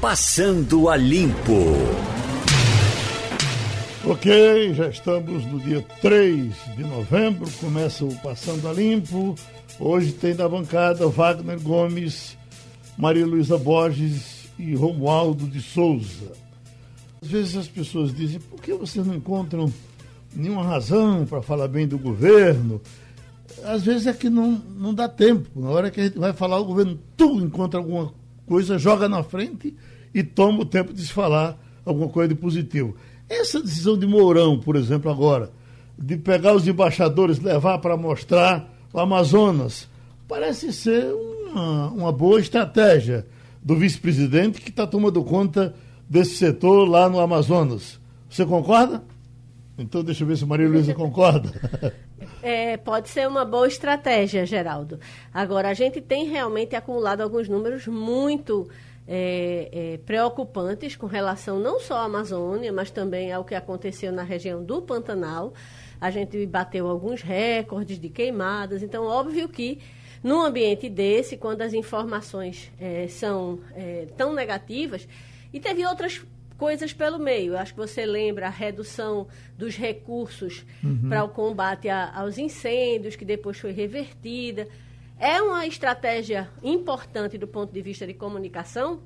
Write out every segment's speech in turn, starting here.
Passando a Limpo. Ok, já estamos no dia 3 de novembro, começa o Passando a Limpo. Hoje tem na bancada Wagner Gomes, Maria Luísa Borges e Romualdo de Souza. Às vezes as pessoas dizem, por que vocês não encontram nenhuma razão para falar bem do governo? Às vezes é que não, não dá tempo. Na hora que a gente vai falar, o governo tudo encontra alguma coisa, joga na frente e toma o tempo de se falar alguma coisa de positivo. Essa decisão de Mourão, por exemplo, agora, de pegar os embaixadores, levar para mostrar o Amazonas, parece ser uma, uma boa estratégia do vice-presidente que está tomando conta desse setor lá no Amazonas. Você concorda? Então deixa eu ver se Maria Luísa concorda. É, pode ser uma boa estratégia, Geraldo. Agora, a gente tem realmente acumulado alguns números muito é, é, preocupantes com relação não só à Amazônia, mas também ao que aconteceu na região do Pantanal. A gente bateu alguns recordes de queimadas, então, óbvio que num ambiente desse, quando as informações é, são é, tão negativas, e teve outras coisas pelo meio. Acho que você lembra a redução dos recursos uhum. para o combate a, aos incêndios, que depois foi revertida. É uma estratégia importante do ponto de vista de comunicação,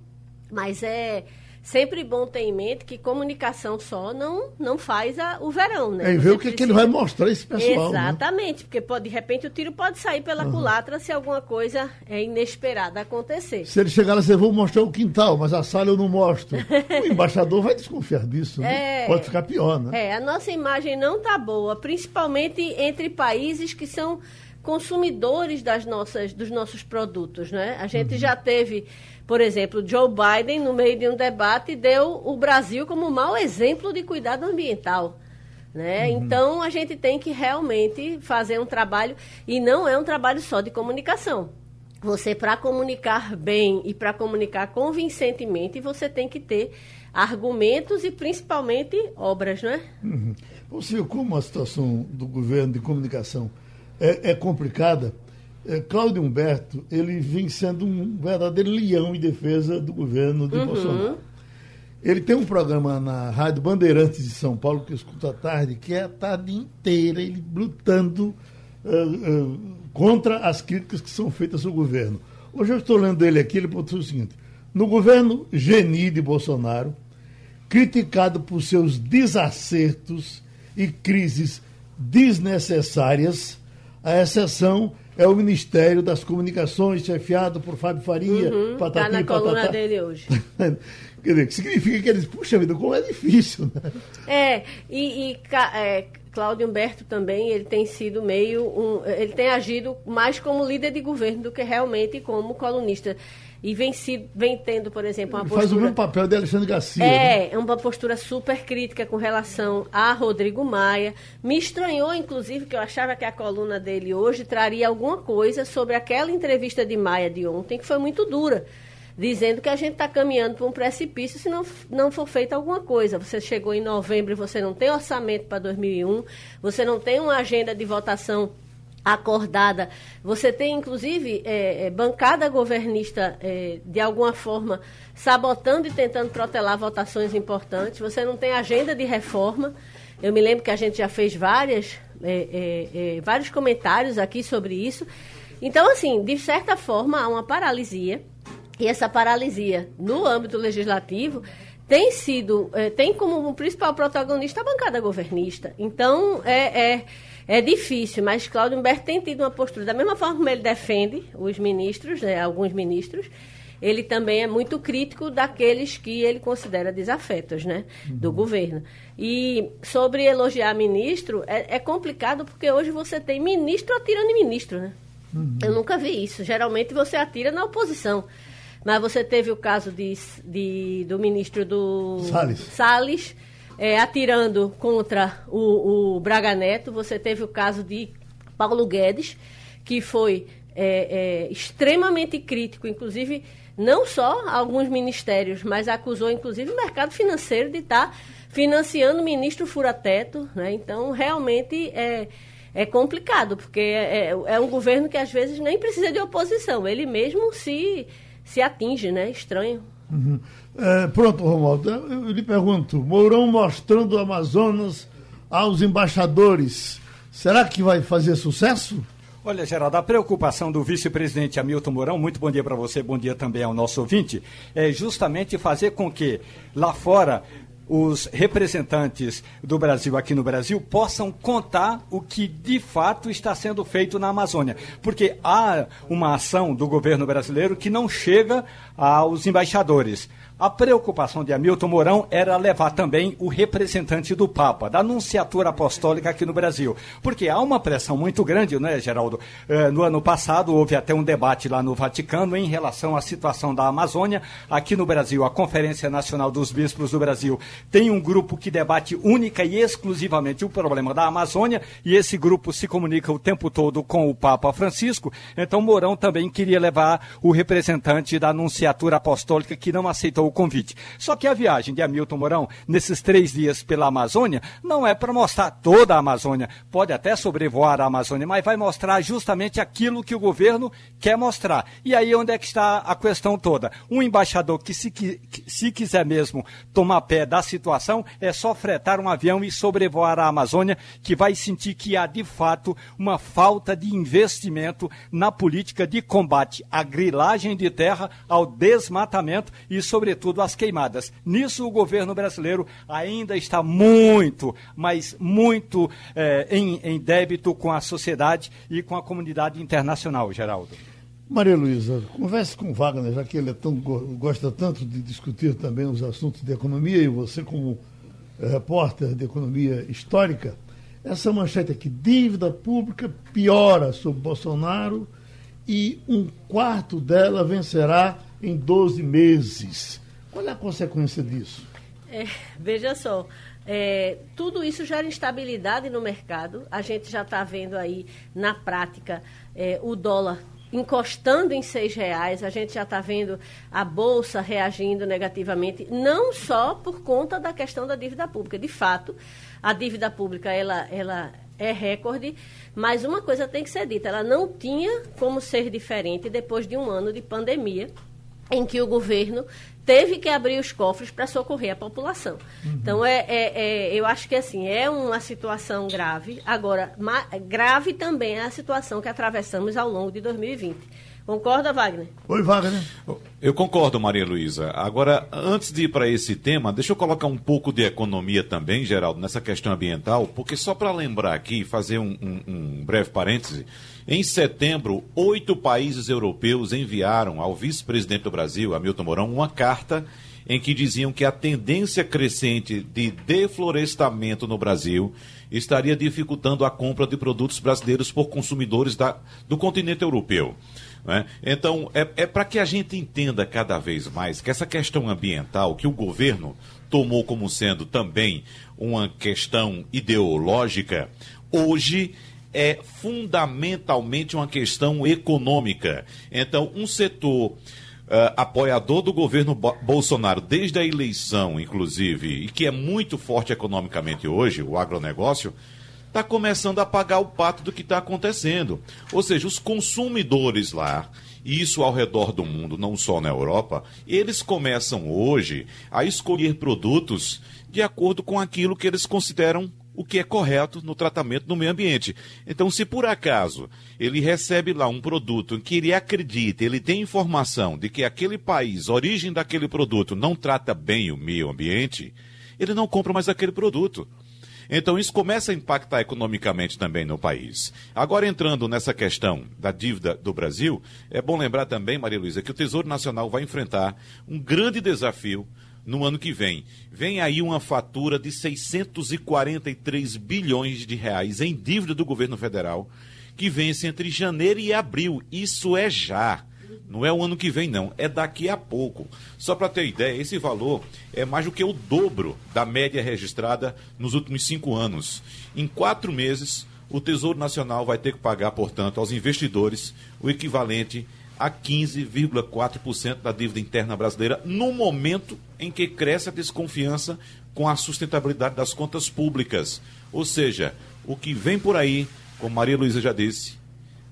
mas é sempre bom ter em mente que comunicação só não, não faz a, o verão, né? É, e ver o que, precisa... que ele vai mostrar esse pessoal. Né? Exatamente, né? porque pode, de repente o tiro pode sair pela uhum. culatra se alguma coisa é inesperada acontecer. Se ele chegar lá, você vou mostrar o quintal, mas a sala eu não mostro. o embaixador vai desconfiar disso, né? É, pode ficar pior, né? É, a nossa imagem não está boa, principalmente entre países que são consumidores das nossas, dos nossos produtos. Né? A gente uhum. já teve, por exemplo, Joe Biden, no meio de um debate, deu o Brasil como mau exemplo de cuidado ambiental. Né? Uhum. Então, a gente tem que realmente fazer um trabalho, e não é um trabalho só de comunicação. Você, para comunicar bem e para comunicar convincentemente, você tem que ter argumentos e principalmente obras, não é? Uhum. Você como a situação do governo de comunicação é, é complicada. É, Cláudio Humberto, ele vem sendo um verdadeiro leão em defesa do governo de uhum. Bolsonaro. Ele tem um programa na Rádio Bandeirantes de São Paulo, que eu escuto à tarde, que é a tarde inteira ele lutando uh, uh, contra as críticas que são feitas ao governo. Hoje eu estou lendo ele aqui, ele botou o seguinte: no governo Geni de Bolsonaro, criticado por seus desacertos e crises desnecessárias, a exceção é o Ministério das Comunicações, chefiado por Fábio Faria. Uhum, tá na coluna dele hoje. Quer dizer, que significa que eles, puxa vida, como é difícil, né? É, e, e é, Cláudio Humberto também, ele tem sido meio, um, ele tem agido mais como líder de governo do que realmente como colunista e vem, sido, vem tendo, por exemplo, uma Ele postura... Faz o mesmo papel de Alexandre Garcia. É, né? é uma postura super crítica com relação a Rodrigo Maia. Me estranhou, inclusive, que eu achava que a coluna dele hoje traria alguma coisa sobre aquela entrevista de Maia de ontem, que foi muito dura dizendo que a gente está caminhando para um precipício se não, não for feita alguma coisa. Você chegou em novembro e você não tem orçamento para 2001, você não tem uma agenda de votação acordada. Você tem, inclusive, é, é, bancada governista, é, de alguma forma, sabotando e tentando protelar votações importantes. Você não tem agenda de reforma. Eu me lembro que a gente já fez várias, é, é, é, vários comentários aqui sobre isso. Então, assim, de certa forma, há uma paralisia. E essa paralisia, no âmbito legislativo, tem sido, tem como principal protagonista a bancada governista. Então, é é difícil, mas Cláudio Humberto tem tido uma postura, da mesma forma como ele defende os ministros, né, alguns ministros, ele também é muito crítico daqueles que ele considera desafetos né, uhum. do governo. E sobre elogiar ministro, é, é, complicado porque hoje você tem ministro atirando em ministro. Né? Uhum. Eu nunca vi isso. Geralmente você atira na oposição. Mas você teve o caso de, de do ministro do Salles. Salles é, atirando contra o, o, Braga Neto. Você teve o caso de Paulo Guedes, que foi é, é, extremamente crítico, inclusive não só alguns ministérios, mas acusou inclusive o mercado financeiro de estar tá financiando o ministro furateto. Né? Então, realmente é, é complicado, porque é, é um governo que às vezes nem precisa de oposição, ele mesmo se, se atinge, né? Estranho. Uhum. É, pronto, Romualdo, eu lhe pergunto, Mourão mostrando o Amazonas aos embaixadores, será que vai fazer sucesso? Olha, Geraldo, a preocupação do vice-presidente Hamilton Mourão, muito bom dia para você, bom dia também ao nosso ouvinte, é justamente fazer com que lá fora os representantes do Brasil aqui no Brasil possam contar o que de fato está sendo feito na Amazônia. Porque há uma ação do governo brasileiro que não chega aos embaixadores. A preocupação de Hamilton Mourão era levar também o representante do Papa, da Anunciatura Apostólica aqui no Brasil. Porque há uma pressão muito grande, né, Geraldo? Eh, no ano passado houve até um debate lá no Vaticano em relação à situação da Amazônia. Aqui no Brasil, a Conferência Nacional dos Bispos do Brasil tem um grupo que debate única e exclusivamente o problema da Amazônia, e esse grupo se comunica o tempo todo com o Papa Francisco. Então, Mourão também queria levar o representante da Anunciatura Apostólica que não aceitou o convite. Só que a viagem de Hamilton Mourão, nesses três dias pela Amazônia, não é para mostrar toda a Amazônia. Pode até sobrevoar a Amazônia, mas vai mostrar justamente aquilo que o governo quer mostrar. E aí onde é que está a questão toda? Um embaixador que se, que, se quiser mesmo tomar pé da situação, é só fretar um avião e sobrevoar a Amazônia, que vai sentir que há de fato uma falta de investimento na política de combate à grilagem de terra, ao desmatamento e, sobretudo, sobretudo as queimadas. Nisso o governo brasileiro ainda está muito, mas muito eh, em, em débito com a sociedade e com a comunidade internacional, Geraldo. Maria Luísa, converse com Wagner, já que ele é tão, gosta tanto de discutir também os assuntos de economia, e você, como eh, repórter de economia histórica, essa manchete aqui, dívida pública piora sob Bolsonaro e um quarto dela vencerá em 12 meses. Qual é a consequência disso? É, veja só, é, tudo isso gera instabilidade no mercado. A gente já está vendo aí na prática é, o dólar encostando em seis reais. A gente já está vendo a bolsa reagindo negativamente, não só por conta da questão da dívida pública. De fato, a dívida pública ela, ela é recorde, mas uma coisa tem que ser dita: ela não tinha como ser diferente depois de um ano de pandemia em que o governo teve que abrir os cofres para socorrer a população. Uhum. Então, é, é, é, eu acho que assim, é uma situação grave. Agora, grave também é a situação que atravessamos ao longo de 2020. Concorda, Wagner? Oi, Wagner. Eu concordo, Maria Luísa. Agora, antes de ir para esse tema, deixa eu colocar um pouco de economia também, Geraldo, nessa questão ambiental, porque só para lembrar aqui, fazer um, um, um breve parêntese, em setembro, oito países europeus enviaram ao vice-presidente do Brasil, Hamilton Mourão, uma carta em que diziam que a tendência crescente de deflorestamento no Brasil estaria dificultando a compra de produtos brasileiros por consumidores da, do continente europeu. Né? Então, é, é para que a gente entenda cada vez mais que essa questão ambiental, que o governo tomou como sendo também uma questão ideológica, hoje é fundamentalmente uma questão econômica. Então, um setor Uh, apoiador do governo Bolsonaro desde a eleição, inclusive, e que é muito forte economicamente hoje, o agronegócio, está começando a pagar o pato do que está acontecendo. Ou seja, os consumidores lá, e isso ao redor do mundo, não só na Europa, eles começam hoje a escolher produtos de acordo com aquilo que eles consideram o que é correto no tratamento do meio ambiente. Então, se por acaso ele recebe lá um produto em que ele acredita, ele tem informação de que aquele país, origem daquele produto, não trata bem o meio ambiente, ele não compra mais aquele produto. Então, isso começa a impactar economicamente também no país. Agora, entrando nessa questão da dívida do Brasil, é bom lembrar também, Maria Luísa, que o Tesouro Nacional vai enfrentar um grande desafio no ano que vem. Vem aí uma fatura de 643 bilhões de reais em dívida do governo federal, que vence entre janeiro e abril. Isso é já. Não é o ano que vem, não. É daqui a pouco. Só para ter ideia, esse valor é mais do que o dobro da média registrada nos últimos cinco anos. Em quatro meses, o Tesouro Nacional vai ter que pagar, portanto, aos investidores o equivalente a 15,4% da dívida interna brasileira, no momento em que cresce a desconfiança com a sustentabilidade das contas públicas. Ou seja, o que vem por aí, como Maria Luísa já disse,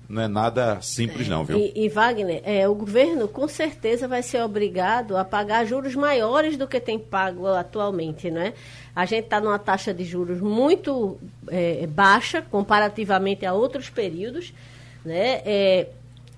não é nada simples, não, viu? E, e Wagner, é, o governo com certeza vai ser obrigado a pagar juros maiores do que tem pago atualmente, né? A gente está numa taxa de juros muito é, baixa comparativamente a outros períodos, né? É,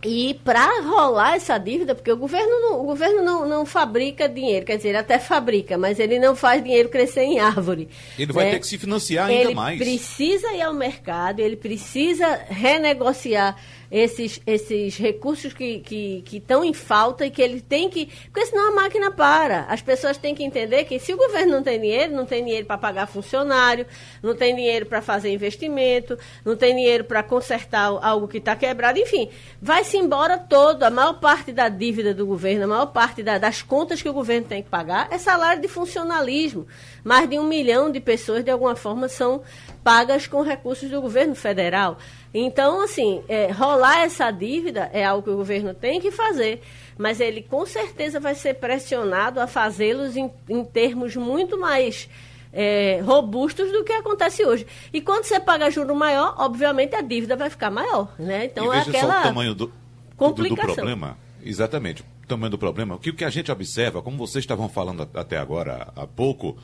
e para rolar essa dívida, porque o governo, não, o governo não, não fabrica dinheiro, quer dizer, ele até fabrica, mas ele não faz dinheiro crescer em árvore. Ele vai né? ter que se financiar ainda ele mais. Ele precisa ir ao mercado, ele precisa renegociar esses, esses recursos que estão que, que em falta e que ele tem que. Porque senão a máquina para. As pessoas têm que entender que se o governo não tem dinheiro, não tem dinheiro para pagar funcionário, não tem dinheiro para fazer investimento, não tem dinheiro para consertar algo que está quebrado, enfim, vai-se embora todo. A maior parte da dívida do governo, a maior parte da, das contas que o governo tem que pagar é salário de funcionalismo. Mais de um milhão de pessoas, de alguma forma, são pagas com recursos do governo federal. Então, assim, é, rolar essa dívida é algo que o governo tem que fazer, mas ele com certeza vai ser pressionado a fazê-los em, em, termos muito mais é, robustos do que acontece hoje. E quando você paga juro maior, obviamente a dívida vai ficar maior, né? Então é aquela só o tamanho do, complicação. do, do problema. Exatamente, o tamanho do problema. O que, o que a gente observa, como vocês estavam falando até agora há pouco,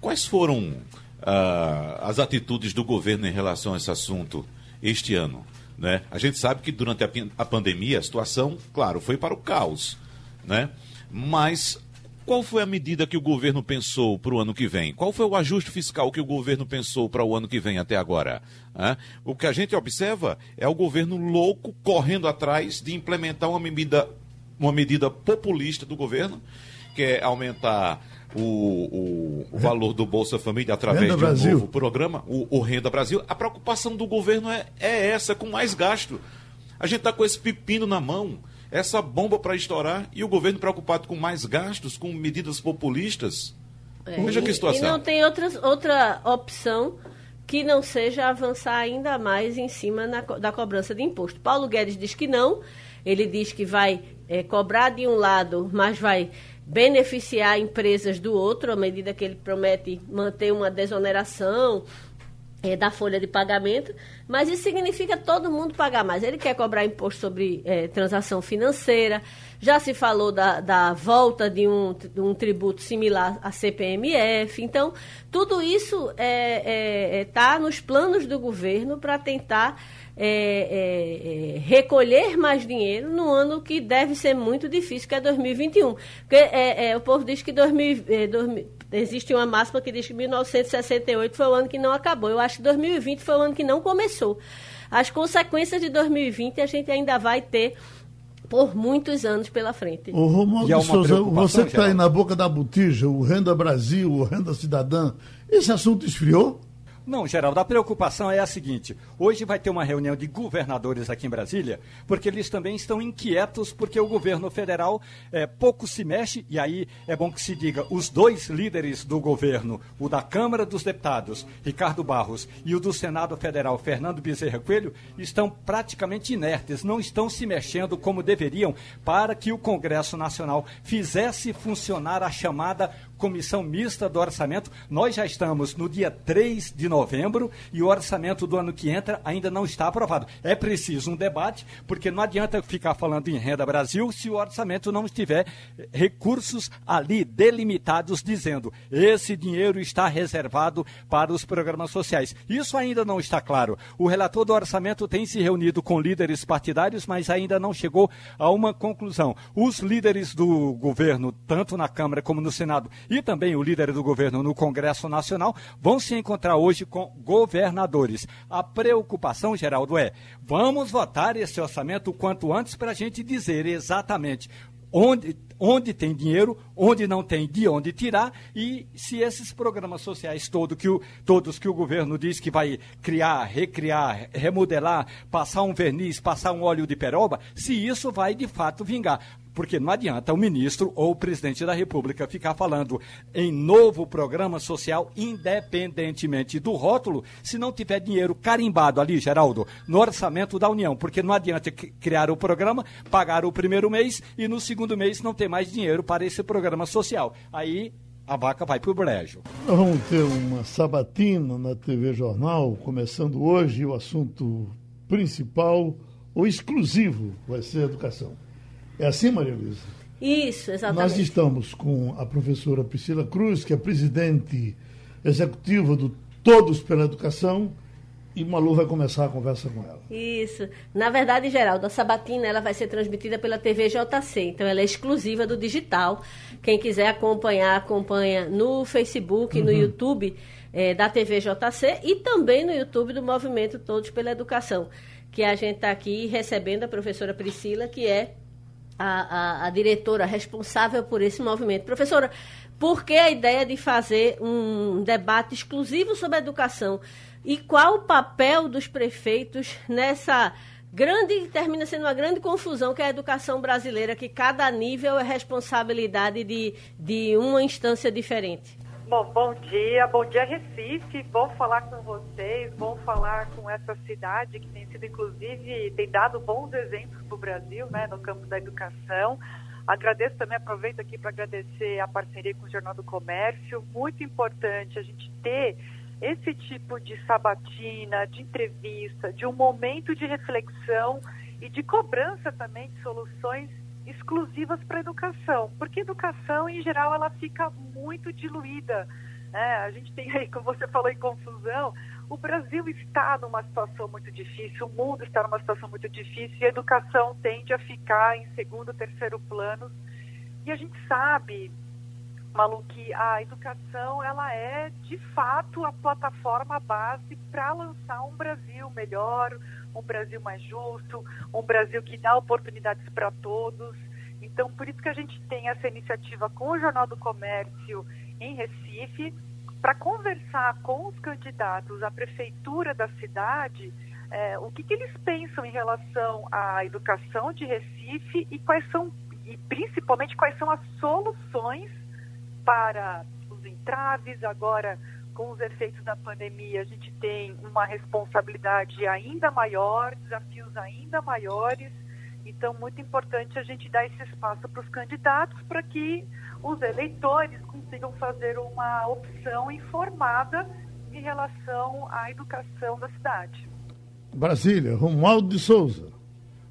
quais foram as atitudes do governo em relação a esse assunto? este ano. Né? A gente sabe que durante a, a pandemia a situação, claro, foi para o caos. Né? Mas qual foi a medida que o governo pensou para o ano que vem? Qual foi o ajuste fiscal que o governo pensou para o ano que vem até agora? O que a gente observa é o governo louco correndo atrás de implementar uma medida, uma medida populista do governo, que é aumentar o, o, o valor do Bolsa Família através Renda de um Brasil. novo programa, o, o, Renda Brasil. A preocupação do governo é, é essa, com mais gasto. A gente está com esse pepino na mão, essa bomba para estourar, e o governo preocupado com mais gastos, com medidas populistas. É, Veja que situação. E não tem outra, outra opção que não seja avançar ainda mais em cima na, da cobrança de imposto. Paulo Guedes diz que não, ele diz que vai é, cobrar de um lado, mas vai beneficiar empresas do outro, à medida que ele promete manter uma desoneração é, da folha de pagamento, mas isso significa todo mundo pagar mais. Ele quer cobrar imposto sobre é, transação financeira, já se falou da, da volta de um, de um tributo similar à CPMF. Então, tudo isso está é, é, é tá nos planos do governo para tentar é, é, é, recolher mais dinheiro no ano que deve ser muito difícil, que é 2021. Porque é, é, o povo diz que 2000, 2000, é, existe uma máxima que diz que 1968 foi o ano que não acabou. Eu acho que 2020 foi o ano que não começou. As consequências de 2020 a gente ainda vai ter por muitos anos pela frente. O Romualdo Souza, você que está aí na boca da botija, o Renda Brasil, o Renda Cidadã, esse assunto esfriou? Não, Geraldo, a preocupação é a seguinte: hoje vai ter uma reunião de governadores aqui em Brasília, porque eles também estão inquietos, porque o governo federal é, pouco se mexe, e aí é bom que se diga: os dois líderes do governo, o da Câmara dos Deputados, Ricardo Barros, e o do Senado Federal, Fernando Bezerra Coelho, estão praticamente inertes, não estão se mexendo como deveriam para que o Congresso Nacional fizesse funcionar a chamada Comissão Mista do Orçamento. Nós já estamos no dia 3 de novembro e o orçamento do ano que entra ainda não está aprovado. É preciso um debate, porque não adianta ficar falando em renda Brasil se o orçamento não estiver recursos ali delimitados dizendo esse dinheiro está reservado para os programas sociais. Isso ainda não está claro. O relator do orçamento tem se reunido com líderes partidários, mas ainda não chegou a uma conclusão. Os líderes do governo, tanto na Câmara como no Senado, e também o líder do governo no Congresso Nacional vão se encontrar hoje com governadores. A preocupação, Geraldo, é: vamos votar esse orçamento o quanto antes para a gente dizer exatamente onde, onde tem dinheiro, onde não tem, de onde tirar, e se esses programas sociais todo que o, todos que o governo diz que vai criar, recriar, remodelar, passar um verniz, passar um óleo de peroba, se isso vai de fato vingar. Porque não adianta o ministro ou o presidente da República ficar falando em novo programa social, independentemente do rótulo, se não tiver dinheiro carimbado ali, Geraldo, no orçamento da União. Porque não adianta criar o programa, pagar o primeiro mês e no segundo mês não ter mais dinheiro para esse programa social. Aí a vaca vai para o brejo. Nós vamos ter uma sabatina na TV Jornal, começando hoje, o assunto principal ou exclusivo vai ser educação. É assim, Maria Luísa? Isso, exatamente. Nós estamos com a professora Priscila Cruz, que é presidente executiva do Todos pela Educação, e Malu vai começar a conversa com ela. Isso. Na verdade, Geraldo, a sabatina ela vai ser transmitida pela TV JC, então ela é exclusiva do digital. Quem quiser acompanhar, acompanha no Facebook, uhum. no YouTube é, da TV JC e também no YouTube do Movimento Todos pela Educação, que a gente está aqui recebendo a professora Priscila, que é a, a, a diretora responsável por esse movimento. Professora, por que a ideia de fazer um debate exclusivo sobre a educação? E qual o papel dos prefeitos nessa grande, termina sendo uma grande confusão que é a educação brasileira, que cada nível é responsabilidade de, de uma instância diferente? Bom, bom dia, bom dia Recife, bom falar com vocês, bom falar com essa cidade que tem sido inclusive, tem dado bons exemplos para o Brasil, né, no campo da educação. Agradeço também, aproveito aqui para agradecer a parceria com o Jornal do Comércio, muito importante a gente ter esse tipo de sabatina, de entrevista, de um momento de reflexão e de cobrança também de soluções exclusivas para educação, porque educação em geral ela fica muito diluída. Né? A gente tem aí, como você falou, em confusão. O Brasil está numa situação muito difícil, o mundo está numa situação muito difícil e a educação tende a ficar em segundo, terceiro plano. E a gente sabe Malu, que a educação ela é de fato a plataforma base para lançar um Brasil melhor, um Brasil mais justo, um Brasil que dá oportunidades para todos. Então, por isso que a gente tem essa iniciativa com o Jornal do Comércio em Recife, para conversar com os candidatos à prefeitura da cidade, é, o que, que eles pensam em relação à educação de Recife e quais são, e principalmente quais são as soluções para os entraves. Agora, com os efeitos da pandemia, a gente tem uma responsabilidade ainda maior, desafios ainda maiores. Então, muito importante a gente dar esse espaço para os candidatos para que os eleitores consigam fazer uma opção informada em relação à educação da cidade. Brasília, Romualdo de Souza.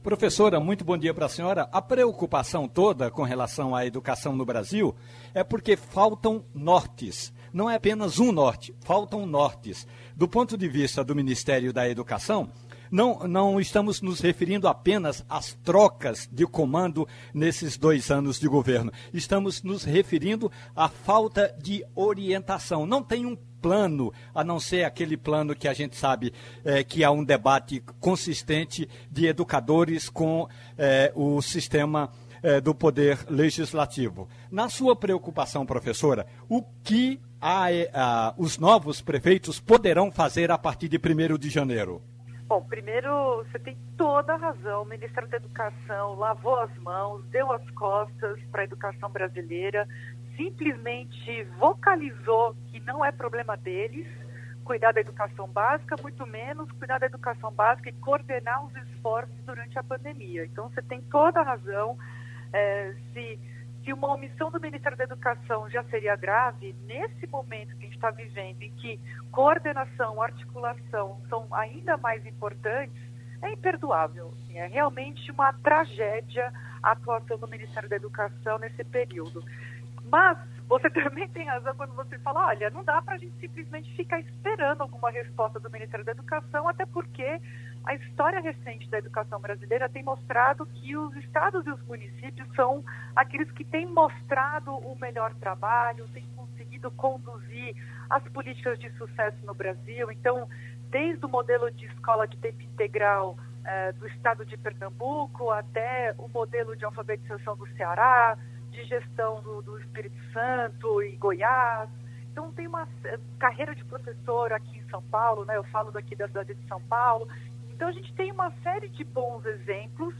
Professora, muito bom dia para a senhora. A preocupação toda com relação à educação no Brasil é porque faltam nortes. Não é apenas um norte, faltam nortes. Do ponto de vista do Ministério da Educação, não, não estamos nos referindo apenas às trocas de comando nesses dois anos de governo. Estamos nos referindo à falta de orientação. Não tem um plano, a não ser aquele plano que a gente sabe é, que há um debate consistente de educadores com é, o sistema é, do poder legislativo. Na sua preocupação, professora, o que a, a, os novos prefeitos poderão fazer a partir de 1 de janeiro? Bom, primeiro, você tem toda a razão. O Ministério da Educação lavou as mãos, deu as costas para a educação brasileira simplesmente vocalizou que não é problema deles cuidar da educação básica, muito menos cuidar da educação básica e coordenar os esforços durante a pandemia. Então, você tem toda a razão. É, se, se uma omissão do Ministério da Educação já seria grave, nesse momento que a gente está vivendo, em que coordenação, articulação são ainda mais importantes, é imperdoável. Assim, é realmente uma tragédia a atuação do Ministério da Educação nesse período. Mas você também tem razão quando você fala, olha, não dá para a gente simplesmente ficar esperando alguma resposta do Ministério da Educação, até porque a história recente da educação brasileira tem mostrado que os estados e os municípios são aqueles que têm mostrado o melhor trabalho, têm conseguido conduzir as políticas de sucesso no Brasil. Então, desde o modelo de escola de tempo integral eh, do estado de Pernambuco até o modelo de alfabetização do Ceará, de gestão do, do Espírito Santo e Goiás. Então tem uma carreira de professor aqui em São Paulo, né? Eu falo daqui da cidade de São Paulo. Então a gente tem uma série de bons exemplos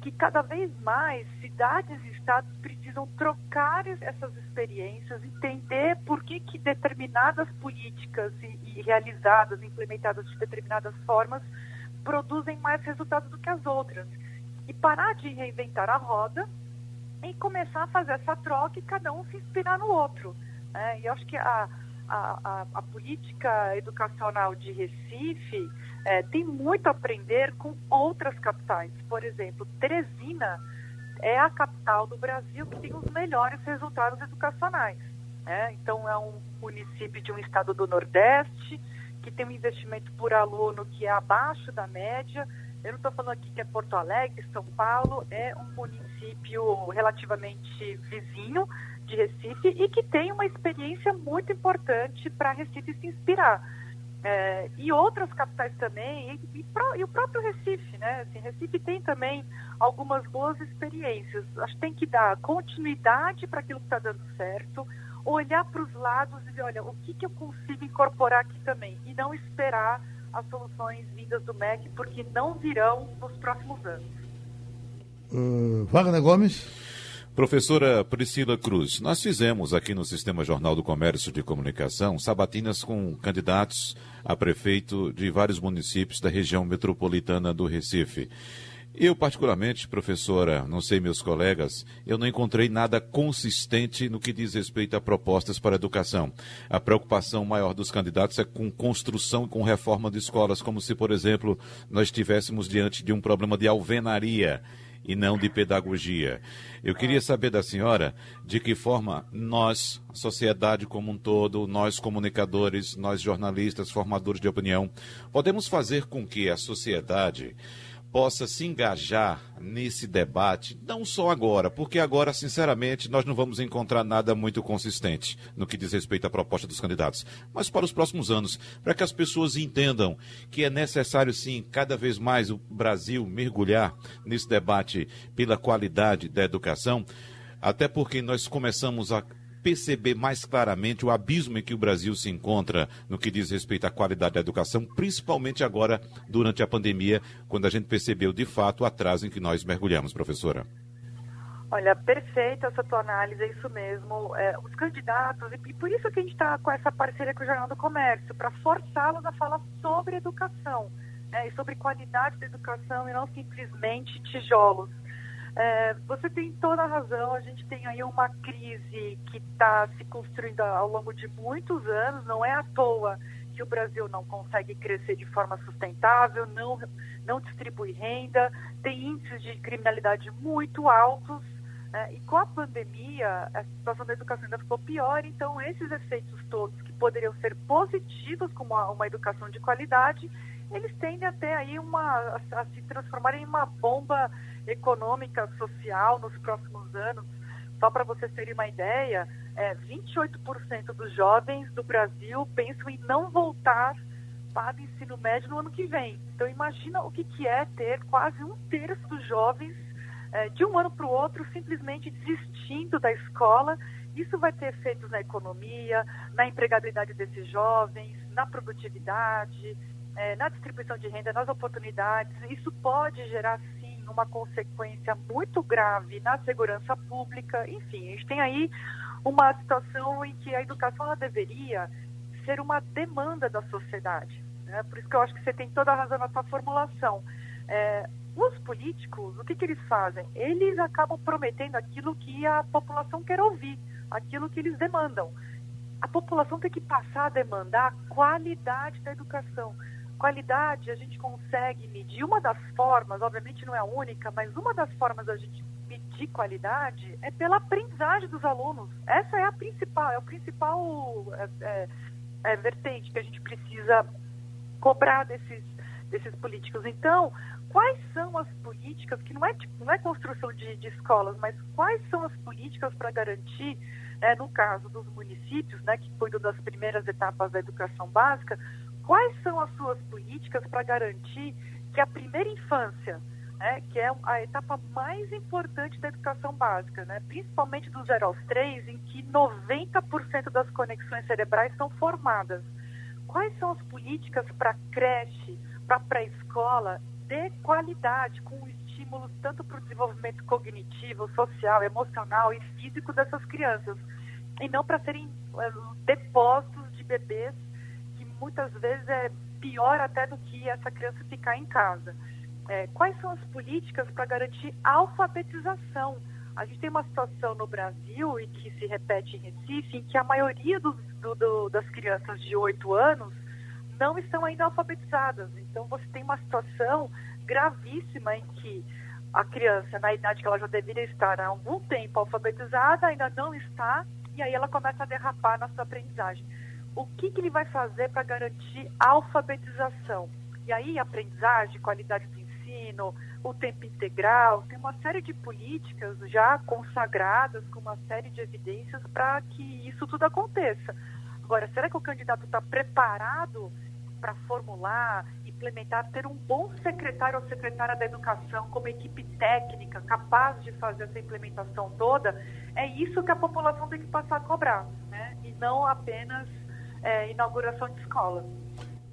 que cada vez mais cidades e estados precisam trocar essas experiências, entender por que, que determinadas políticas e, e realizadas, implementadas de determinadas formas, produzem mais resultados do que as outras. E parar de reinventar a roda e começar a fazer essa troca e cada um se inspirar no outro. Né? E eu acho que a, a, a, a política educacional de Recife é, tem muito a aprender com outras capitais. Por exemplo, Teresina é a capital do Brasil que tem os melhores resultados educacionais. Né? Então, é um município de um estado do Nordeste que tem um investimento por aluno que é abaixo da média. Eu não estou falando aqui que é Porto Alegre, São Paulo, é um município relativamente vizinho de Recife e que tem uma experiência muito importante para Recife se inspirar. É, e outras capitais também, e, e, pro, e, o próprio Recife, né? Assim, Recife tem também algumas boas experiências. Acho que tem que dar continuidade para aquilo que está dando certo, olhar para os lados e ver, olha, o que, que eu consigo incorporar aqui também, e não esperar as soluções vindas do MEC, porque não virão nos próximos anos. Uh, Wagner Gomes. Professora Priscila Cruz, nós fizemos aqui no Sistema Jornal do Comércio de Comunicação sabatinas com candidatos a prefeito de vários municípios da região metropolitana do Recife. Eu, particularmente, professora, não sei meus colegas, eu não encontrei nada consistente no que diz respeito a propostas para a educação. A preocupação maior dos candidatos é com construção e com reforma de escolas, como se, por exemplo, nós estivéssemos diante de um problema de alvenaria e não de pedagogia. Eu queria saber da senhora de que forma nós, sociedade como um todo, nós comunicadores, nós jornalistas, formadores de opinião, podemos fazer com que a sociedade possa se engajar nesse debate, não só agora, porque agora, sinceramente, nós não vamos encontrar nada muito consistente no que diz respeito à proposta dos candidatos, mas para os próximos anos, para que as pessoas entendam que é necessário, sim, cada vez mais o Brasil mergulhar nesse debate pela qualidade da educação, até porque nós começamos a perceber mais claramente o abismo em que o Brasil se encontra no que diz respeito à qualidade da educação, principalmente agora durante a pandemia, quando a gente percebeu de fato o atraso em que nós mergulhamos, professora. Olha, perfeita essa tua análise, é isso mesmo. É, os candidatos, e por isso que a gente está com essa parceria com o Jornal do Comércio, para forçá-los a falar sobre educação né, e sobre qualidade da educação e não simplesmente tijolos. É, você tem toda a razão, a gente tem aí uma crise que está se construindo ao longo de muitos anos, não é à toa que o Brasil não consegue crescer de forma sustentável, não, não distribui renda, tem índices de criminalidade muito altos, é, e com a pandemia, a situação da educação ainda ficou pior, então esses efeitos todos que poderiam ser positivos como uma, uma educação de qualidade, eles tendem até aí uma, a, se transformar em uma bomba econômica, social nos próximos anos. Só para vocês terem uma ideia, é, 28% dos jovens do Brasil pensam em não voltar para o ensino médio no ano que vem. Então imagina o que, que é ter quase um terço dos jovens é, de um ano para o outro simplesmente desistindo da escola. Isso vai ter efeitos na economia, na empregabilidade desses jovens, na produtividade, é, na distribuição de renda, nas oportunidades. Isso pode gerar uma consequência muito grave na segurança pública. Enfim, a gente tem aí uma situação em que a educação ela deveria ser uma demanda da sociedade. Né? Por isso que eu acho que você tem toda a razão na sua formulação. É, os políticos, o que, que eles fazem? Eles acabam prometendo aquilo que a população quer ouvir, aquilo que eles demandam. A população tem que passar a demandar a qualidade da educação. Qualidade a gente consegue medir. Uma das formas, obviamente não é a única, mas uma das formas da gente medir qualidade é pela aprendizagem dos alunos. Essa é a principal, é o principal é, é, é, vertente que a gente precisa cobrar desses, desses políticos. Então, quais são as políticas, que não é, não é construção de, de escolas, mas quais são as políticas para garantir, é, no caso dos municípios, né, que cuidam das primeiras etapas da educação básica, Quais são as suas políticas para garantir que a primeira infância, né, que é a etapa mais importante da educação básica, né, principalmente do 0 aos 3, em que 90% das conexões cerebrais são formadas. Quais são as políticas para creche, para pré-escola, de qualidade, com estímulos tanto para o desenvolvimento cognitivo, social, emocional e físico dessas crianças, e não para serem é, depósitos de bebês muitas vezes é pior até do que essa criança ficar em casa. É, quais são as políticas para garantir alfabetização? A gente tem uma situação no Brasil e que se repete em Recife, em que a maioria do, do, das crianças de 8 anos não estão ainda alfabetizadas. Então você tem uma situação gravíssima em que a criança, na idade que ela já deveria estar há algum tempo alfabetizada, ainda não está, e aí ela começa a derrapar na sua aprendizagem. O que, que ele vai fazer para garantir a alfabetização? E aí, aprendizagem, qualidade do ensino, o tempo integral, tem uma série de políticas já consagradas, com uma série de evidências para que isso tudo aconteça. Agora, será que o candidato está preparado para formular, implementar, ter um bom secretário ou secretária da educação como equipe técnica capaz de fazer essa implementação toda? É isso que a população tem que passar a cobrar, né? E não apenas é, inauguração de escola.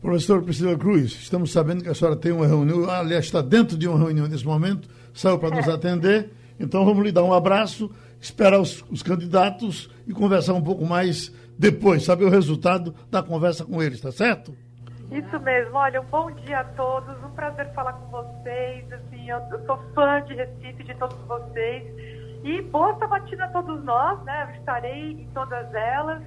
Professor Priscila Cruz, estamos sabendo que a senhora tem uma reunião, aliás, está dentro de uma reunião nesse momento, saiu para nos é. atender, então vamos lhe dar um abraço, esperar os, os, candidatos e conversar um pouco mais depois, saber o resultado da conversa com eles, tá certo? Isso mesmo, olha, um bom dia a todos, um prazer falar com vocês, assim, eu, eu sou fã de Recife, de todos vocês, e boa sabatina a todos nós, né, eu estarei em todas elas,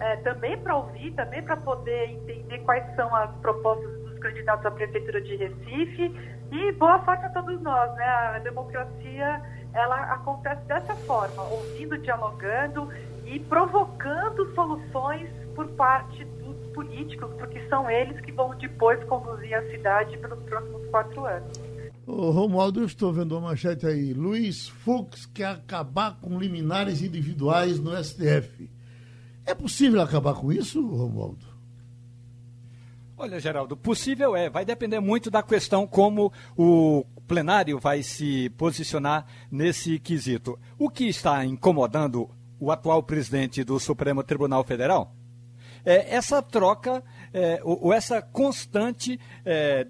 é, também para ouvir, também para poder entender quais são as propostas dos candidatos à Prefeitura de Recife. E boa sorte a todos nós, né? A democracia, ela acontece dessa forma, ouvindo, dialogando e provocando soluções por parte dos políticos, porque são eles que vão depois conduzir a cidade pelos próximos quatro anos. Romualdo, eu estou vendo uma manchete aí. Luiz Fux quer acabar com liminares individuais no STF. É possível acabar com isso, Romualdo? Olha, Geraldo, possível é. Vai depender muito da questão como o plenário vai se posicionar nesse quesito. O que está incomodando o atual presidente do Supremo Tribunal Federal é essa troca, é, ou, essa constante é,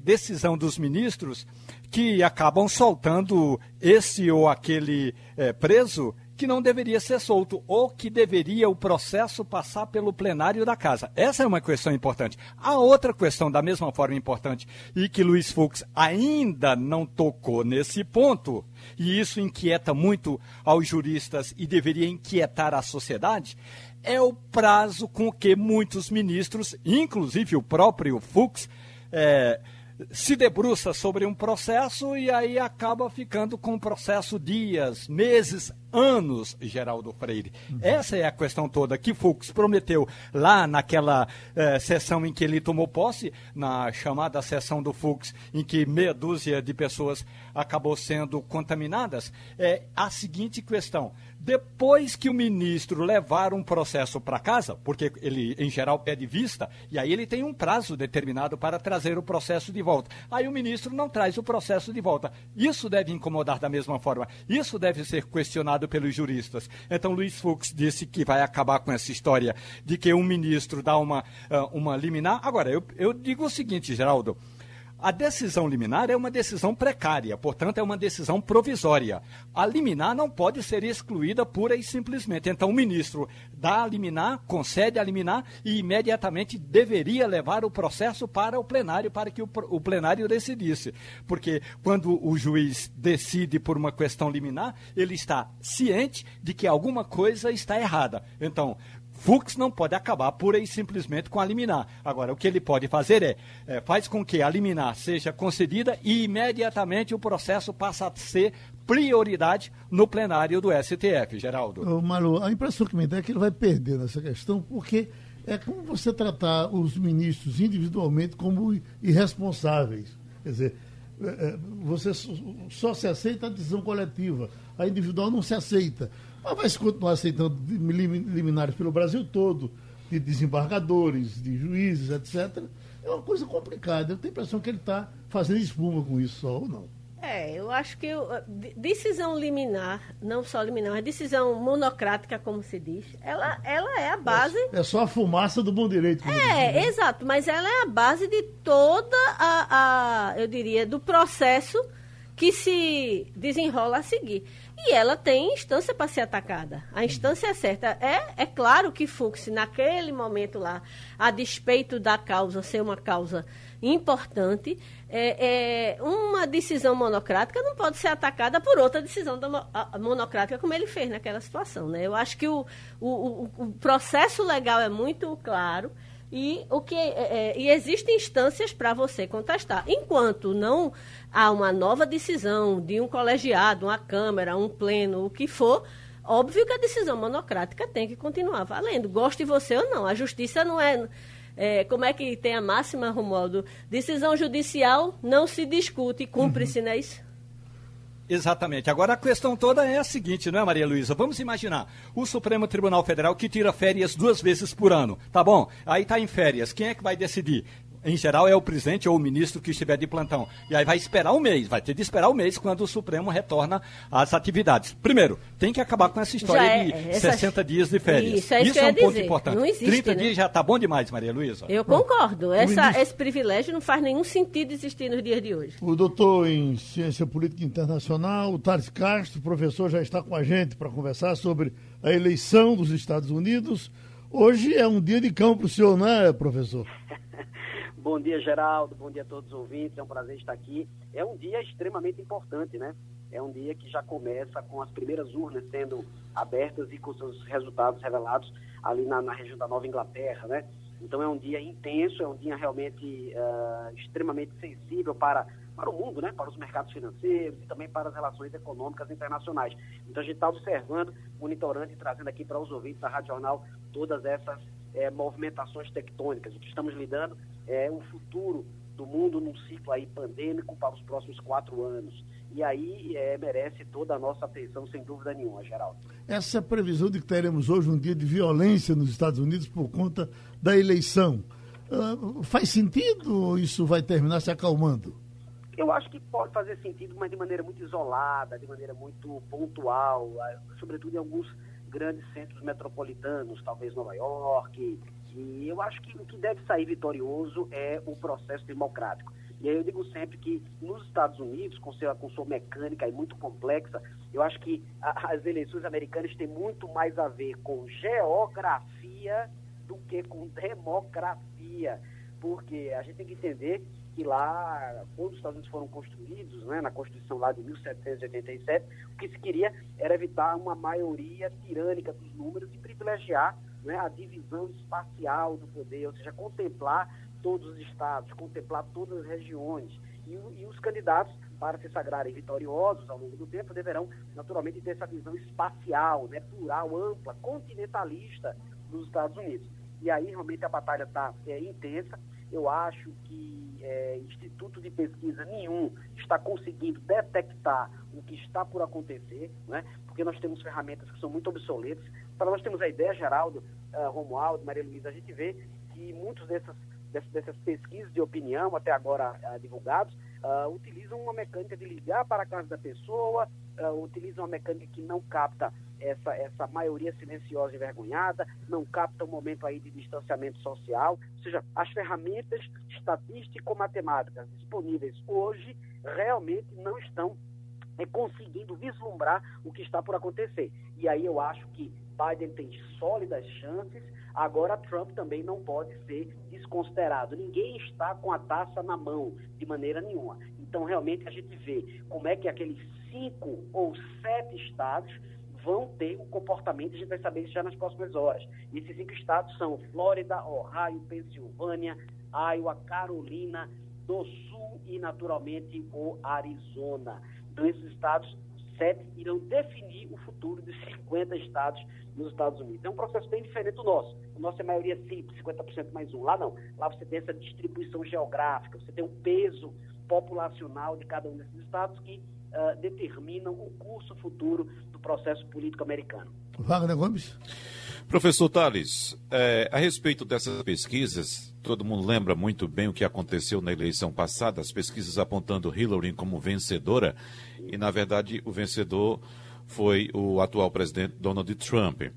decisão dos ministros que acabam soltando esse ou aquele é, preso que não deveria ser solto ou que deveria o processo passar pelo plenário da casa. Essa é uma questão importante. A outra questão, da mesma forma importante, e que Luiz Fux ainda não tocou nesse ponto, e isso inquieta muito aos juristas e deveria inquietar a sociedade, é o prazo com que muitos ministros, inclusive o próprio Fux, é, se debruça sobre um processo e aí acaba ficando com o processo dias, meses, anos, Geraldo Freire. Essa é a questão toda que Fux prometeu lá naquela eh, sessão em que ele tomou posse, na chamada sessão do Fux, em que meia dúzia de pessoas acabou sendo contaminadas. É a seguinte questão: depois que o ministro levar um processo para casa, porque ele, em geral, pede vista, e aí ele tem um prazo determinado para trazer o processo de volta. Aí o ministro não traz o processo de volta. Isso deve incomodar da mesma forma. Isso deve ser questionado pelos juristas. Então, Luiz Fux disse que vai acabar com essa história de que um ministro dá uma, uh, uma liminar. Agora, eu, eu digo o seguinte, Geraldo. A decisão liminar é uma decisão precária, portanto, é uma decisão provisória. A liminar não pode ser excluída pura e simplesmente. Então, o ministro dá a liminar, concede a liminar e imediatamente deveria levar o processo para o plenário, para que o, o plenário decidisse. Porque quando o juiz decide por uma questão liminar, ele está ciente de que alguma coisa está errada. Então, Fux não pode acabar pura e simplesmente com a liminar. Agora, o que ele pode fazer é, é faz com que a liminar seja concedida e imediatamente o processo passa a ser prioridade no plenário do STF, Geraldo. Ô, Malu, a impressão que me dá é que ele vai perder nessa questão, porque é como você tratar os ministros individualmente como irresponsáveis. Quer dizer, é, é, você só se aceita a decisão coletiva, a individual não se aceita. Mas vai se continuar aceitando liminares pelo Brasil todo, de desembargadores, de juízes, etc. É uma coisa complicada. Eu tenho a impressão que ele está fazendo espuma com isso só, ou não? É, eu acho que decisão liminar, não só liminar, mas decisão monocrática, como se diz, ela, ela é a base. É, é só a fumaça do bom direito. É, diz, né? exato, mas ela é a base de toda a, a, eu diria, do processo que se desenrola a seguir. E ela tem instância para ser atacada. A instância é certa. É, é claro que Fux, naquele momento lá, a despeito da causa ser uma causa importante, é, é, uma decisão monocrática não pode ser atacada por outra decisão monocrática, como ele fez naquela situação. Né? Eu acho que o, o, o processo legal é muito claro. E, o que, é, é, e existem instâncias para você contestar. Enquanto não há uma nova decisão de um colegiado, uma Câmara, um pleno, o que for, óbvio que a decisão monocrática tem que continuar valendo, goste você ou não. A justiça não é. é como é que tem a máxima, Romualdo? Decisão judicial não se discute, cumpre-se, uhum. não é isso? Exatamente. Agora a questão toda é a seguinte, não é, Maria Luísa? Vamos imaginar o Supremo Tribunal Federal que tira férias duas vezes por ano, tá bom? Aí está em férias. Quem é que vai decidir? Em geral, é o presidente ou o ministro que estiver de plantão. E aí vai esperar um mês, vai ter de esperar um mês quando o Supremo retorna às atividades. Primeiro, tem que acabar com essa história é, de essa... 60 dias de férias. Isso, é, isso, isso é um ponto dizer. importante. Não existe, 30 né? dias já está bom demais, Maria Luísa. Eu concordo. Essa, esse privilégio não faz nenhum sentido existir nos dias de hoje. O doutor em Ciência Política Internacional, o Tarso Castro, professor, já está com a gente para conversar sobre a eleição dos Estados Unidos. Hoje é um dia de cão para o senhor, não é, professor? Bom dia, Geraldo. Bom dia a todos os ouvintes. É um prazer estar aqui. É um dia extremamente importante, né? É um dia que já começa com as primeiras urnas sendo abertas e com seus resultados revelados ali na, na região da Nova Inglaterra, né? Então é um dia intenso, é um dia realmente uh, extremamente sensível para, para o mundo, né? para os mercados financeiros e também para as relações econômicas internacionais. Então a gente está observando, monitorando e trazendo aqui para os ouvintes da Rádio Jornal todas essas é, movimentações tectônicas. O que estamos lidando é o futuro do mundo num ciclo aí pandêmico para os próximos quatro anos. E aí é, merece toda a nossa atenção, sem dúvida nenhuma, Geraldo. Essa previsão de que teremos hoje um dia de violência nos Estados Unidos por conta da eleição, uh, faz sentido ou isso vai terminar se acalmando? Eu acho que pode fazer sentido, mas de maneira muito isolada, de maneira muito pontual, sobretudo em alguns grandes centros metropolitanos, talvez Nova York. E eu acho que o que deve sair vitorioso é o processo democrático. E aí eu digo sempre que nos Estados Unidos, com sua, com sua mecânica muito complexa, eu acho que a, as eleições americanas têm muito mais a ver com geografia do que com democracia. Porque a gente tem que entender que lá, quando os Estados Unidos foram construídos, né, na Constituição lá de 1787, o que se queria era evitar uma maioria tirânica dos números e privilegiar né, a divisão espacial do poder, ou seja, contemplar todos os estados, contemplar todas as regiões. E, e, os candidatos, para se sagrarem vitoriosos ao longo do tempo, deverão naturalmente ter essa visão espacial, né, plural, ampla, continentalista dos Estados Unidos. E aí realmente a batalha está é, intensa. Eu acho que é, instituto de pesquisa nenhum está conseguindo detectar o que está por acontecer, né? porque nós temos ferramentas que são muito obsoletas. Para nós termos a ideia, Geraldo, uh, Romualdo, Maria Luísa, a gente vê que muitos dessas, dessas, dessas pesquisas de opinião, até agora uh, divulgados, uh, utilizam uma mecânica de ligar para a casa da pessoa, utilizam uma mecânica que não capta essa, essa maioria silenciosa e envergonhada, não capta o momento aí de distanciamento social, ou seja, as ferramentas estatístico-matemáticas disponíveis hoje realmente não estão é, conseguindo vislumbrar o que está por acontecer. E aí eu acho que Biden tem sólidas chances, agora Trump também não pode ser desconsiderado. Ninguém está com a taça na mão, de maneira nenhuma. Então, realmente, a gente vê como é que aqueles cinco ou sete estados vão ter um comportamento, a gente vai saber isso já nas próximas horas. E esses cinco estados são Flórida, Ohio, Pensilvânia, Iowa, Carolina do Sul e, naturalmente, o Arizona. Então, esses estados, sete, irão definir o futuro de 50 estados nos Estados Unidos. É um processo bem diferente do nosso. O nosso é maioria simples, 50% mais um. Lá não. Lá você tem essa distribuição geográfica, você tem um peso populacional de cada um desses estados que uh, determinam o curso futuro processo político americano. Wagner Gomes. Professor Tales, é, a respeito dessas pesquisas, todo mundo lembra muito bem o que aconteceu na eleição passada, as pesquisas apontando Hillary como vencedora, e na verdade o vencedor foi o atual presidente Donald Trump. É,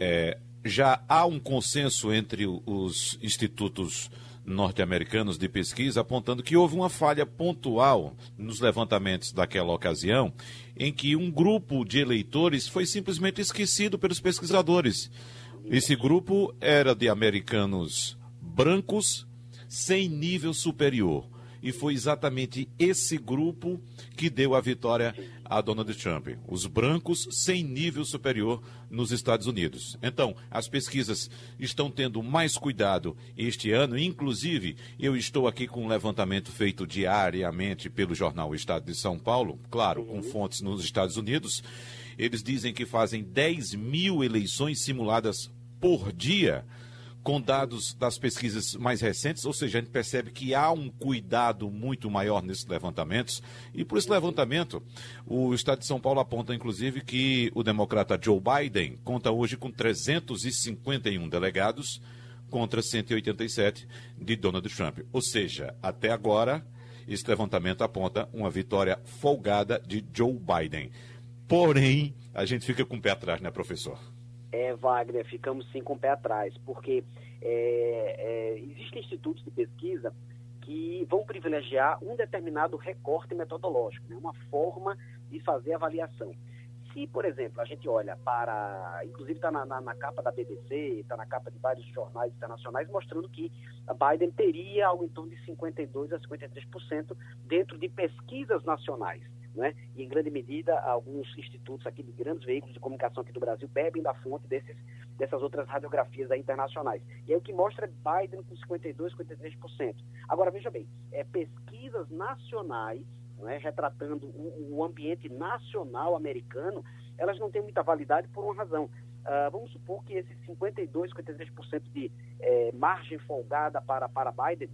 é, já há um consenso entre os institutos norte-americanos de pesquisa apontando que houve uma falha pontual nos levantamentos daquela ocasião, em que um grupo de eleitores foi simplesmente esquecido pelos pesquisadores. Esse grupo era de americanos brancos sem nível superior e foi exatamente esse grupo que deu a vitória a Donald Trump. Os brancos sem nível superior nos Estados Unidos. Então, as pesquisas estão tendo mais cuidado este ano, inclusive eu estou aqui com um levantamento feito diariamente pelo jornal Estado de São Paulo, claro, com fontes nos Estados Unidos. Eles dizem que fazem 10 mil eleições simuladas por dia com dados das pesquisas mais recentes, ou seja, a gente percebe que há um cuidado muito maior nesses levantamentos. E por esse levantamento, o Estado de São Paulo aponta, inclusive, que o democrata Joe Biden conta hoje com 351 delegados contra 187 de Donald Trump. Ou seja, até agora, esse levantamento aponta uma vitória folgada de Joe Biden. Porém, a gente fica com o pé atrás, né, professor? É, Wagner, ficamos sim com o pé atrás, porque é, é, existem institutos de pesquisa que vão privilegiar um determinado recorte metodológico, né, uma forma de fazer avaliação. Se, por exemplo, a gente olha para. Inclusive está na, na, na, capa da BBC, está na capa de vários jornais internacionais, mostrando que Biden teria algo em torno de 52% a 53% dentro de pesquisas nacionais. Né? E em grande medida, alguns institutos aqui de grandes veículos de comunicação aqui do Brasil bebem da fonte desses, dessas outras radiografias internacionais. E aí o que mostra é Biden com 52%, 53%. Agora, veja bem, é, pesquisas nacionais, né, retratando o, o, ambiente nacional americano, elas não têm muita validade por uma razão. Uh, vamos supor que esses 52%, 53% de é, margem folgada para, para Biden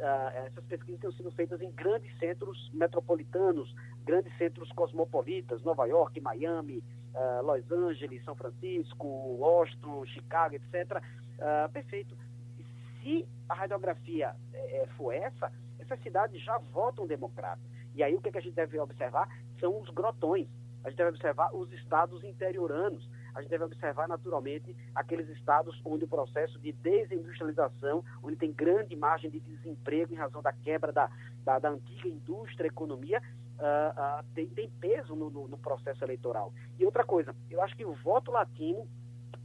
uh, essas pesquisas têm sido feitas em grandes centros metropolitanos, grandes centros cosmopolitas, Nova York, Miami, uh, Los Angeles, São Francisco, Washington, Chicago, etc. Ah, perfeito. Se a radiografia eh, for essa, essas cidades já votam democrata. E aí o que, é que a gente deve observar são os grotões. A gente deve observar os estados interioranos a gente deve observar naturalmente aqueles estados onde o processo de desindustrialização, onde tem grande margem de desemprego em razão da quebra da, da, da antiga indústria economia, uh, uh, tem, tem, peso no, no, no processo eleitoral. E outra coisa, eu acho que o voto latino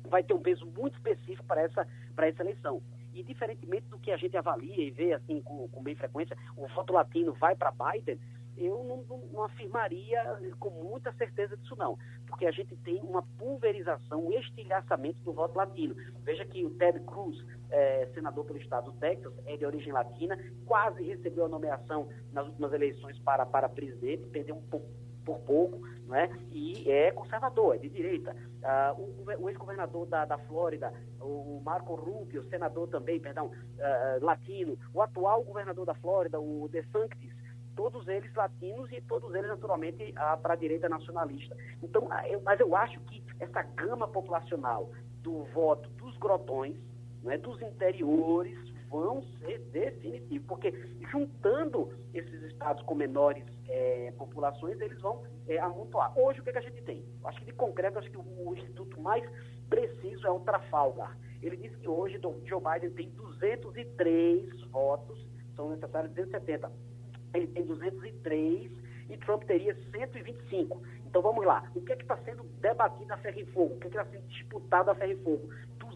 vai ter um peso muito específico para essa, para essa eleição. E diferentemente do que a gente avalia e vê assim com, com bem frequência, o voto latino vai para Biden, eu não, não, afirmaria com muita certeza disso não, porque a gente tem uma pulverização, um estilhaçamento do voto latino. Veja que o Ted Cruz, é, senador pelo estado do Texas, é de origem latina, quase recebeu a nomeação nas últimas eleições para, para presidente, perdeu um pouco por pouco, né? e é conservador, é de direita. Uh, o, o ex-governador da, da Flórida, o Marco Rubio, senador também, perdão, uh, latino, o atual governador da Flórida, o DeSantis, todos eles latinos e todos eles, naturalmente, para a direita nacionalista. Então, eu, mas eu acho que essa gama populacional do voto dos grotões, né, dos interiores, vão ser definitivos, porque juntando esses estados com menores é, populações, eles vão é, amontoar. Hoje, o que, é que a gente tem? Acho que de concreto, acho que o, o instituto mais preciso é o Trafalgar. Ele diz que hoje Joe Biden tem 203 votos, são necessários 270 ele tem 203 e Trump teria 125. Então vamos lá. O que é que está sendo debatido a ferro e fogo? O que é que está sendo disputado a ferro e fogo?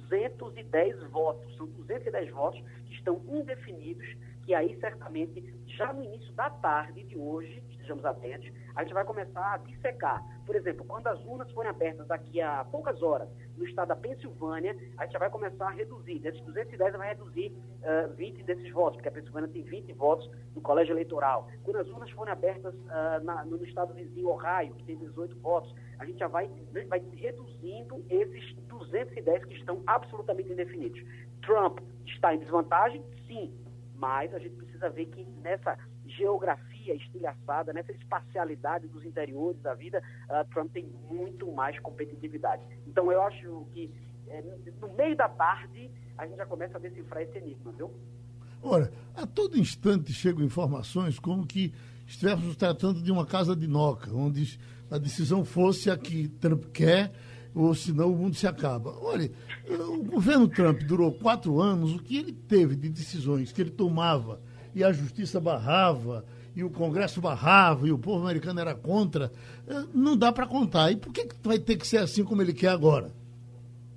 210 votos. São 210 votos que estão indefinidos, que aí certamente, já no início da tarde de hoje, estejamos atentos, a gente vai começar a dissecar. Por exemplo, quando as urnas forem abertas daqui a poucas horas no estado da Pensilvânia, a gente já vai começar a reduzir. Desses 210, vai reduzir uh, 20 desses votos, porque a Pensilvânia tem 20 votos no colégio eleitoral. Quando as urnas forem abertas uh, na, no estado vizinho, Ohio, que tem 18 votos, a gente já vai, vai reduzindo esses 210 que estão absolutamente indefinidos. Trump está em desvantagem? Sim, mas a gente precisa ver que nessa geografia estilhaçada, nessa espacialidade dos interiores da vida, uh, Trump tem muito mais competitividade. Então eu acho que é, no meio da tarde a gente já começa a decifrar esse enigma, viu? Ora, a todo instante chegam informações como que estivéssemos tratando de uma casa de noca, onde a decisão fosse a que Trump quer ou senão o mundo se acaba. Olha, o governo Trump durou quatro anos, o que ele teve de decisões que ele tomava e a justiça barrava, e o Congresso barrava, e o povo americano era contra, eh, não dá para contar. E por que, vai ter que ser assim como ele quer agora?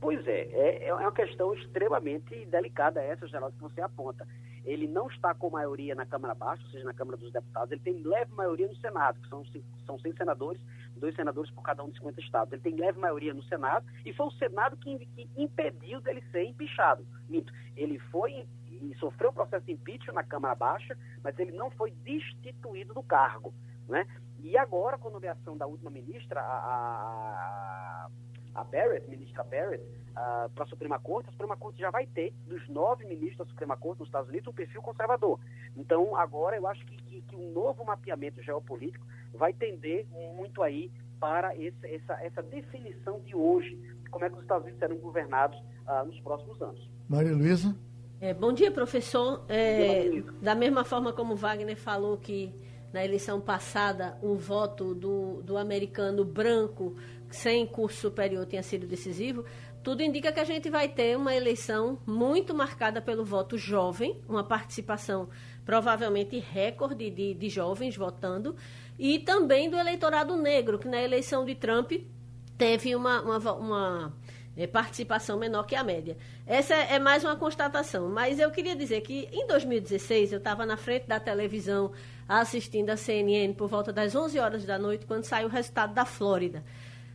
Pois é, é, é uma questão extremamente delicada essa, Geraldo, que você aponta. Ele não está com maioria na Câmara Baixa, ou seja, na Câmara dos Deputados, ele tem leve maioria no Senado, que são, são 100 senadores, dois senadores por cada um de 50 estados. Ele tem leve maioria no Senado, e foi o Senado que, que impediu dele ser empichado. Mito, ele foi e sofreu o processo de impeachment na Câmara Baixa, mas ele não foi destituído do cargo. Né? E agora, com a nomeação da última ministra, a, a, a Barrett, ministra Barrett, uh, para a Suprema Corte, a Suprema Corte já vai ter, dos nove ministros da Suprema Corte nos Estados Unidos, um perfil conservador. Então, agora eu acho que, que, que um novo mapeamento geopolítico vai tender muito aí para esse, essa, essa definição de hoje, de como é que os Estados Unidos serão governados uh, nos próximos anos. Maria Luísa? É, bom dia, professor. É, da mesma forma como Wagner falou que na eleição passada o voto do, do americano branco sem curso superior tinha sido decisivo, tudo indica que a gente vai ter uma eleição muito marcada pelo voto jovem, uma participação provavelmente recorde de, de jovens votando, e também do eleitorado negro, que na eleição de Trump teve uma, uma, uma é, participação menor que a média. Essa é, é mais uma constatação, mas eu queria dizer que em 2016 eu estava na frente da televisão assistindo a CNN por volta das 11 horas da noite, quando saiu o resultado da Flórida.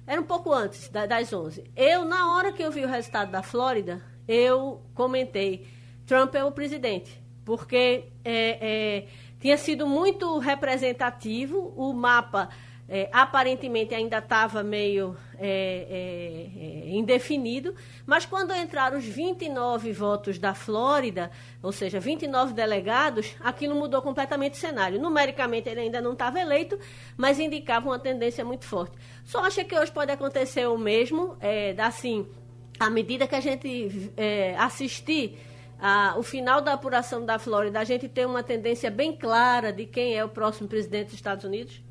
Era um pouco antes das 11. Eu, na hora que eu vi o resultado da Flórida, eu comentei: Trump é o presidente, porque é, é, tinha sido muito representativo o mapa é, aparentemente ainda estava meio é, é, é, indefinido, mas quando entraram os 29 votos da Flórida, ou seja, 29 delegados, aquilo mudou completamente o cenário. Numericamente ele ainda não estava eleito, mas indicava uma tendência muito forte. Só acho que hoje pode acontecer o mesmo, é, assim, à medida que a gente é, assistir a, o final da apuração da Flórida, a gente tem uma tendência bem clara de quem é o próximo presidente dos Estados Unidos?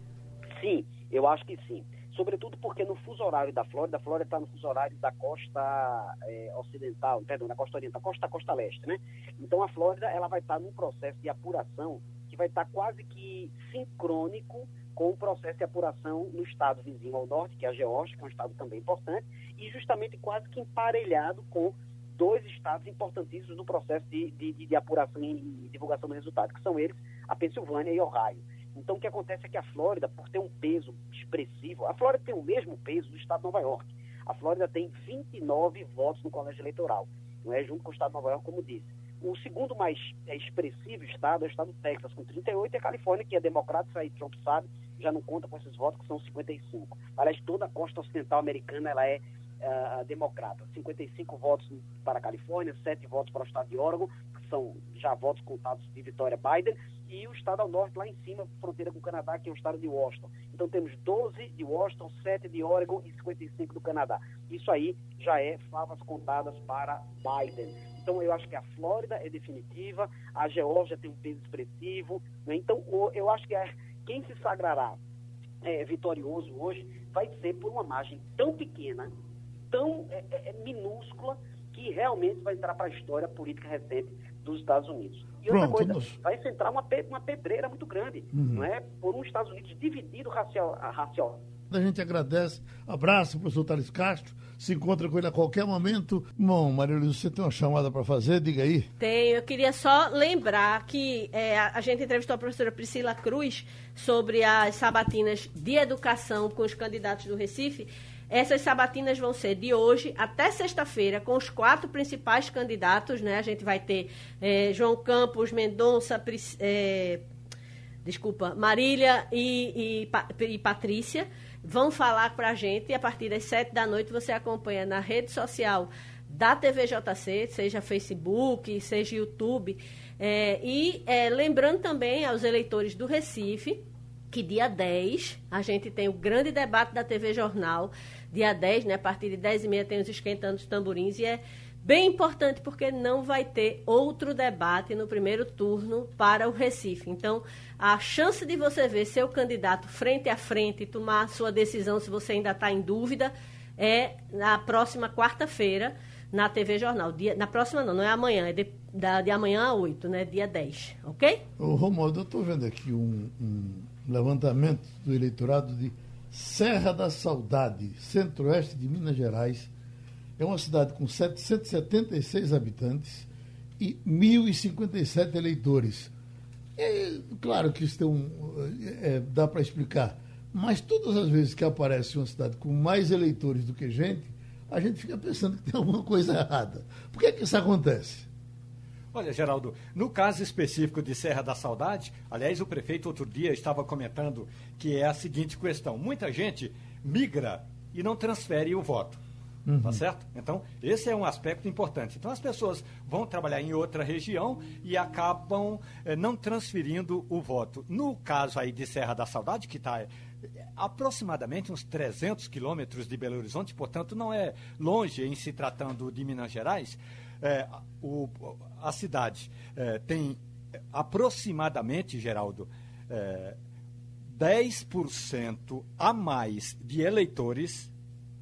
Sim, eu acho que sim. Sobretudo porque no fuso horário da Flórida, a Flórida está no fuso horário da costa é, ocidental, perdão, da costa oriental, costa costa leste, né? Então a Flórida ela vai estar tá num processo de apuração que vai estar tá quase que sincrônico com o processo de apuração no estado vizinho ao norte, que é a Geórgia, que é um estado também importante, e justamente quase que emparelhado com dois estados importantíssimos no processo de, de, de apuração e divulgação do resultado, que são eles a Pensilvânia e Ohio. Então, o que acontece é que a Flórida, por ter um peso expressivo, a Flórida tem o mesmo peso do estado de Nova York. A Flórida tem 29 votos no colégio eleitoral, não é junto com o estado de Nova York, como disse. O segundo mais é, expressivo estado é o estado do Texas, com 38, e a Califórnia, que é democrata, isso aí Trump sabe, já não conta com esses votos, que são 55. Aliás, toda a costa ocidental americana ela é uh, democrata. 55 votos para a Califórnia, 7 votos para o estado de Oregon, que são já votos contados de vitória Biden, e o estado ao norte, lá em cima, fronteira com o Canadá, que é o estado de Washington. Então temos 12 de Washington, 7 de Oregon e 55 do Canadá. Isso aí já é favas contadas para Biden. Então eu acho que a Flórida é definitiva, a Geórgia tem um peso expressivo. Né? Então eu acho que é, quem se sagrará é, vitorioso hoje vai ser por uma margem tão pequena, tão é, é, é minúscula, que realmente vai entrar para a história política recente dos Estados Unidos. E outra Pronto, coisa, vai centrar uma, uma pedreira muito grande, uhum. não é? Por um Estados Unidos dividido racial, racial. A gente agradece. Abraço, professor Thales Castro. Se encontra com ele a qualquer momento. Bom, Maria Luísa, você tem uma chamada para fazer? Diga aí. Tenho. Eu queria só lembrar que é, a gente entrevistou a professora Priscila Cruz sobre as sabatinas de educação com os candidatos do Recife. Essas sabatinas vão ser de hoje até sexta-feira, com os quatro principais candidatos, né? A gente vai ter é, João Campos, Mendonça, é, desculpa, Marília e, e, e Patrícia. Vão falar para a gente e a partir das sete da noite você acompanha na rede social da TVJC, seja Facebook, seja YouTube. É, e é, lembrando também aos eleitores do Recife que dia 10 a gente tem o grande debate da TV Jornal. Dia 10, né, a partir de 10 e meia tem os esquentando os tamborins e é bem importante porque não vai ter outro debate no primeiro turno para o Recife. Então, a chance de você ver seu candidato frente a frente e tomar sua decisão se você ainda está em dúvida é na próxima quarta-feira na TV Jornal. Dia, na próxima não, não é amanhã, é de, da, de amanhã a 8, né? Dia 10, ok? Ô, Romualdo, eu estou vendo aqui um, um levantamento do eleitorado de Serra da Saudade, centro-oeste de Minas Gerais. É uma cidade com 776 habitantes e 1.057 eleitores. É, claro que isso tem um, é, dá para explicar, mas todas as vezes que aparece uma cidade com mais eleitores do que gente, a gente fica pensando que tem alguma coisa errada. Por que, é que isso acontece? Olha, Geraldo, no caso específico de Serra da Saudade, aliás, o prefeito outro dia estava comentando que é a seguinte questão: muita gente migra e não transfere o voto. Uhum. Tá certo? Então, esse é um aspecto importante. Então, as pessoas vão trabalhar em outra região e acabam eh, não transferindo o voto. No caso aí de Serra da Saudade, que está aproximadamente uns 300 quilômetros de Belo Horizonte, portanto, não é longe em se tratando de Minas Gerais. É, o, a cidade é, tem aproximadamente, Geraldo, é, 10% a mais de eleitores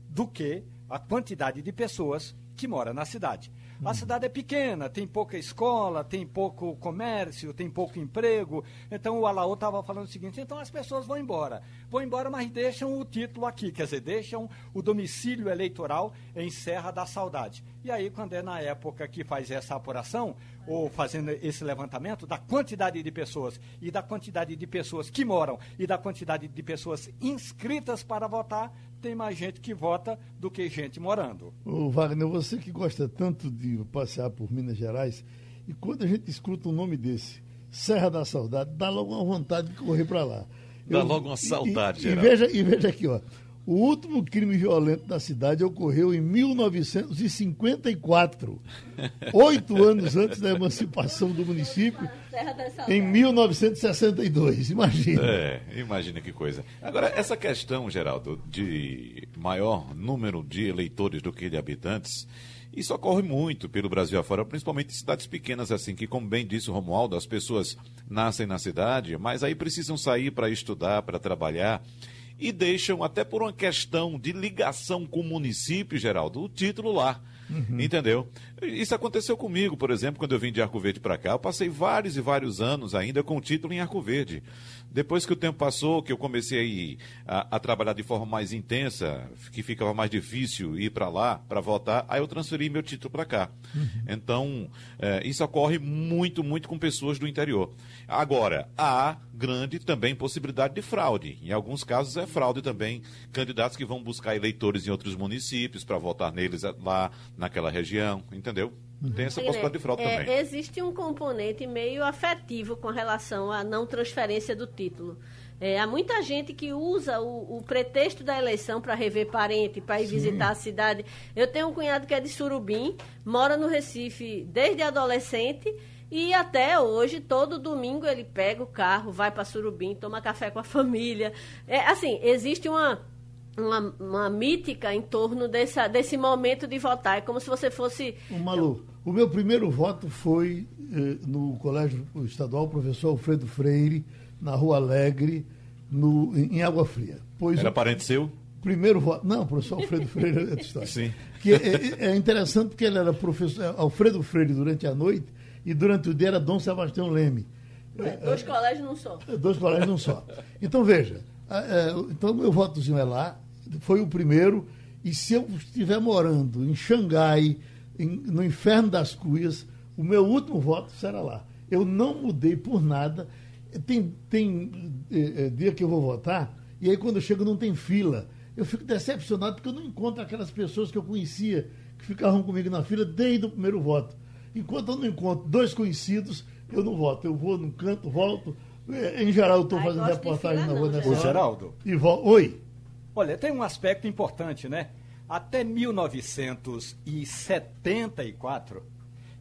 do que a quantidade de pessoas que mora na cidade. A cidade é pequena, tem pouca escola, tem pouco comércio, tem pouco emprego. Então o Alaô estava falando o seguinte: então as pessoas vão embora. Vão embora, mas deixam o título aqui, quer dizer, deixam o domicílio eleitoral em Serra da Saudade. E aí, quando é na época que faz essa apuração, ou fazendo esse levantamento da quantidade de pessoas e da quantidade de pessoas que moram e da quantidade de pessoas inscritas para votar, tem mais gente que vota do que gente morando. O Wagner, você que gosta tanto de passear por Minas Gerais, e quando a gente escuta um nome desse, Serra da Saudade, dá logo uma vontade de correr para lá. Dá Eu, logo uma saudade, e, e, veja, e veja aqui, ó. O último crime violento da cidade ocorreu em 1954, oito anos antes da emancipação do município, em 1962. Imagina. É, imagina que coisa. Agora, essa questão, Geraldo, de maior número de eleitores do que de habitantes, isso ocorre muito pelo Brasil afora, principalmente em cidades pequenas, assim, que, como bem disse o Romualdo, as pessoas nascem na cidade, mas aí precisam sair para estudar, para trabalhar e deixam, até por uma questão de ligação com o município, Geraldo, o título lá. Uhum. Entendeu? Isso aconteceu comigo, por exemplo, quando eu vim de Arco Verde para cá. Eu passei vários e vários anos ainda com o título em Arco Verde. Depois que o tempo passou, que eu comecei a, a trabalhar de forma mais intensa, que ficava mais difícil ir para lá para votar, aí eu transferi meu título para cá. Uhum. Então, é, isso ocorre muito, muito com pessoas do interior. Agora, há grande também possibilidade de fraude. Em alguns casos é fraude também. Candidatos que vão buscar eleitores em outros municípios para votar neles lá naquela região, entendeu? Tem essa possibilidade de fraude é, também. Existe um componente meio afetivo com relação à não transferência do título. É, há muita gente que usa o, o pretexto da eleição para rever parente, para ir Sim. visitar a cidade. Eu tenho um cunhado que é de Surubim, mora no Recife desde adolescente e até hoje, todo domingo, ele pega o carro, vai para Surubim, toma café com a família. É, assim, existe uma uma, uma mítica em torno dessa, desse momento de votar. É como se você fosse. O Malu, o meu primeiro voto foi eh, no Colégio Estadual Professor Alfredo Freire, na Rua Alegre, no, em Água Fria. Pois Era o, parente seu? Primeiro voto. Não, professor Alfredo Freire é história. Sim. Que é, é, é, interessante porque ele era professor Alfredo Freire durante a noite e durante o dia era Dom Sebastião Leme. É, dois colégios não só. Dois colégios não só. Então, veja. então, meu votozinho é lá foi o primeiro. E se eu estiver morando em Xangai, em, no Inferno das Cuias, o meu último voto será lá. Eu não mudei por nada. Tem, tem é, é, dia que eu vou votar, e aí quando eu chego não tem fila. Eu fico decepcionado porque eu não encontro aquelas pessoas que eu conhecia, que ficavam comigo na fila desde o primeiro voto. Enquanto eu não encontro dois conhecidos, eu não voto. Eu vou no canto, volto. Em geral, eu estou fazendo reportagem na rua nessa hora. Geraldo. E volto. Oi. Olha, tem um aspecto importante, né? Até 1974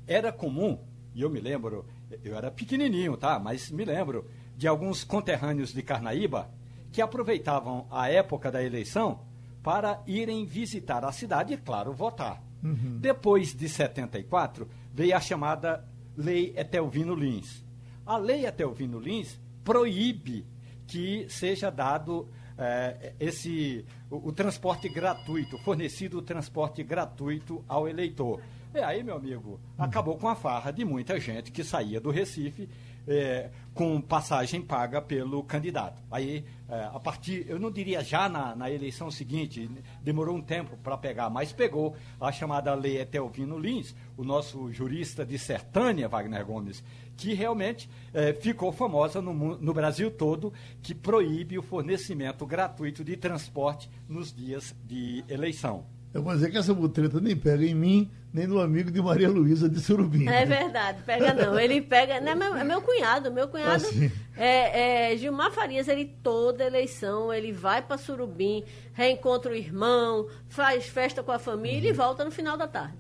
era comum, e eu me lembro, eu era pequenininho, tá? Mas me lembro de alguns conterrâneos de Carnaíba que aproveitavam a época da eleição para irem visitar a cidade e, claro, votar. Uhum. Depois de 74, veio a chamada Lei Etelvino Lins. A Lei Etelvino Lins proíbe que seja dado é, esse o, o, transporte gratuito, fornecido o transporte gratuito ao eleitor. E aí, meu amigo, acabou com a farra de muita gente que saía do Recife é, com passagem paga pelo candidato. Aí, é, a partir, eu não diria já na, na eleição seguinte, demorou um tempo para pegar, mas pegou a chamada Lei Etelvino Lins, o nosso jurista de Sertânia, Wagner Gomes, que realmente é, ficou famosa no, no Brasil todo, que proíbe o fornecimento gratuito de transporte nos dias de eleição. Eu vou dizer que essa butreta nem pega em mim, nem no amigo de Maria Luísa de Surubim. É verdade, pega não. Ele pega. Não, é, meu, é meu cunhado. Meu cunhado assim. é, é, Gilmar Farias, ele toda eleição, ele vai para Surubim, reencontra o irmão, faz festa com a família uhum. e volta no final da tarde.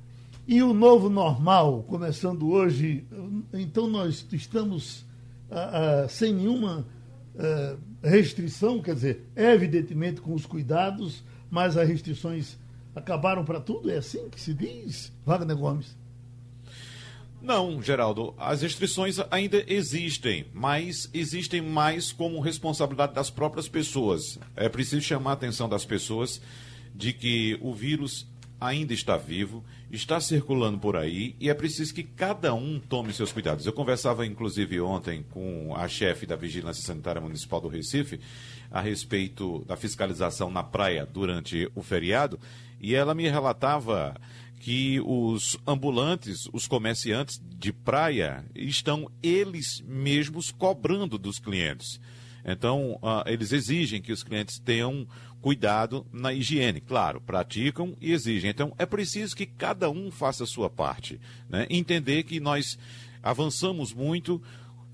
E o novo normal, começando hoje, então nós estamos ah, ah, sem nenhuma ah, restrição, quer dizer, evidentemente com os cuidados, mas as restrições acabaram para tudo? É assim que se diz, Wagner Gomes? Não, Geraldo, as restrições ainda existem, mas existem mais como responsabilidade das próprias pessoas. É preciso chamar a atenção das pessoas de que o vírus ainda está vivo, está circulando por aí e é preciso que cada um tome seus cuidados. Eu conversava, inclusive, ontem com a chefe da Vigilância Sanitária Municipal do Recife a respeito da fiscalização na praia durante o feriado e ela me relatava que os ambulantes, os comerciantes de praia, estão eles mesmos cobrando dos clientes. Então, uh, eles exigem que os clientes tenham cuidado na higiene. Claro, praticam e exigem. Então, é preciso que cada um faça a sua parte. Né? Entender que nós avançamos muito,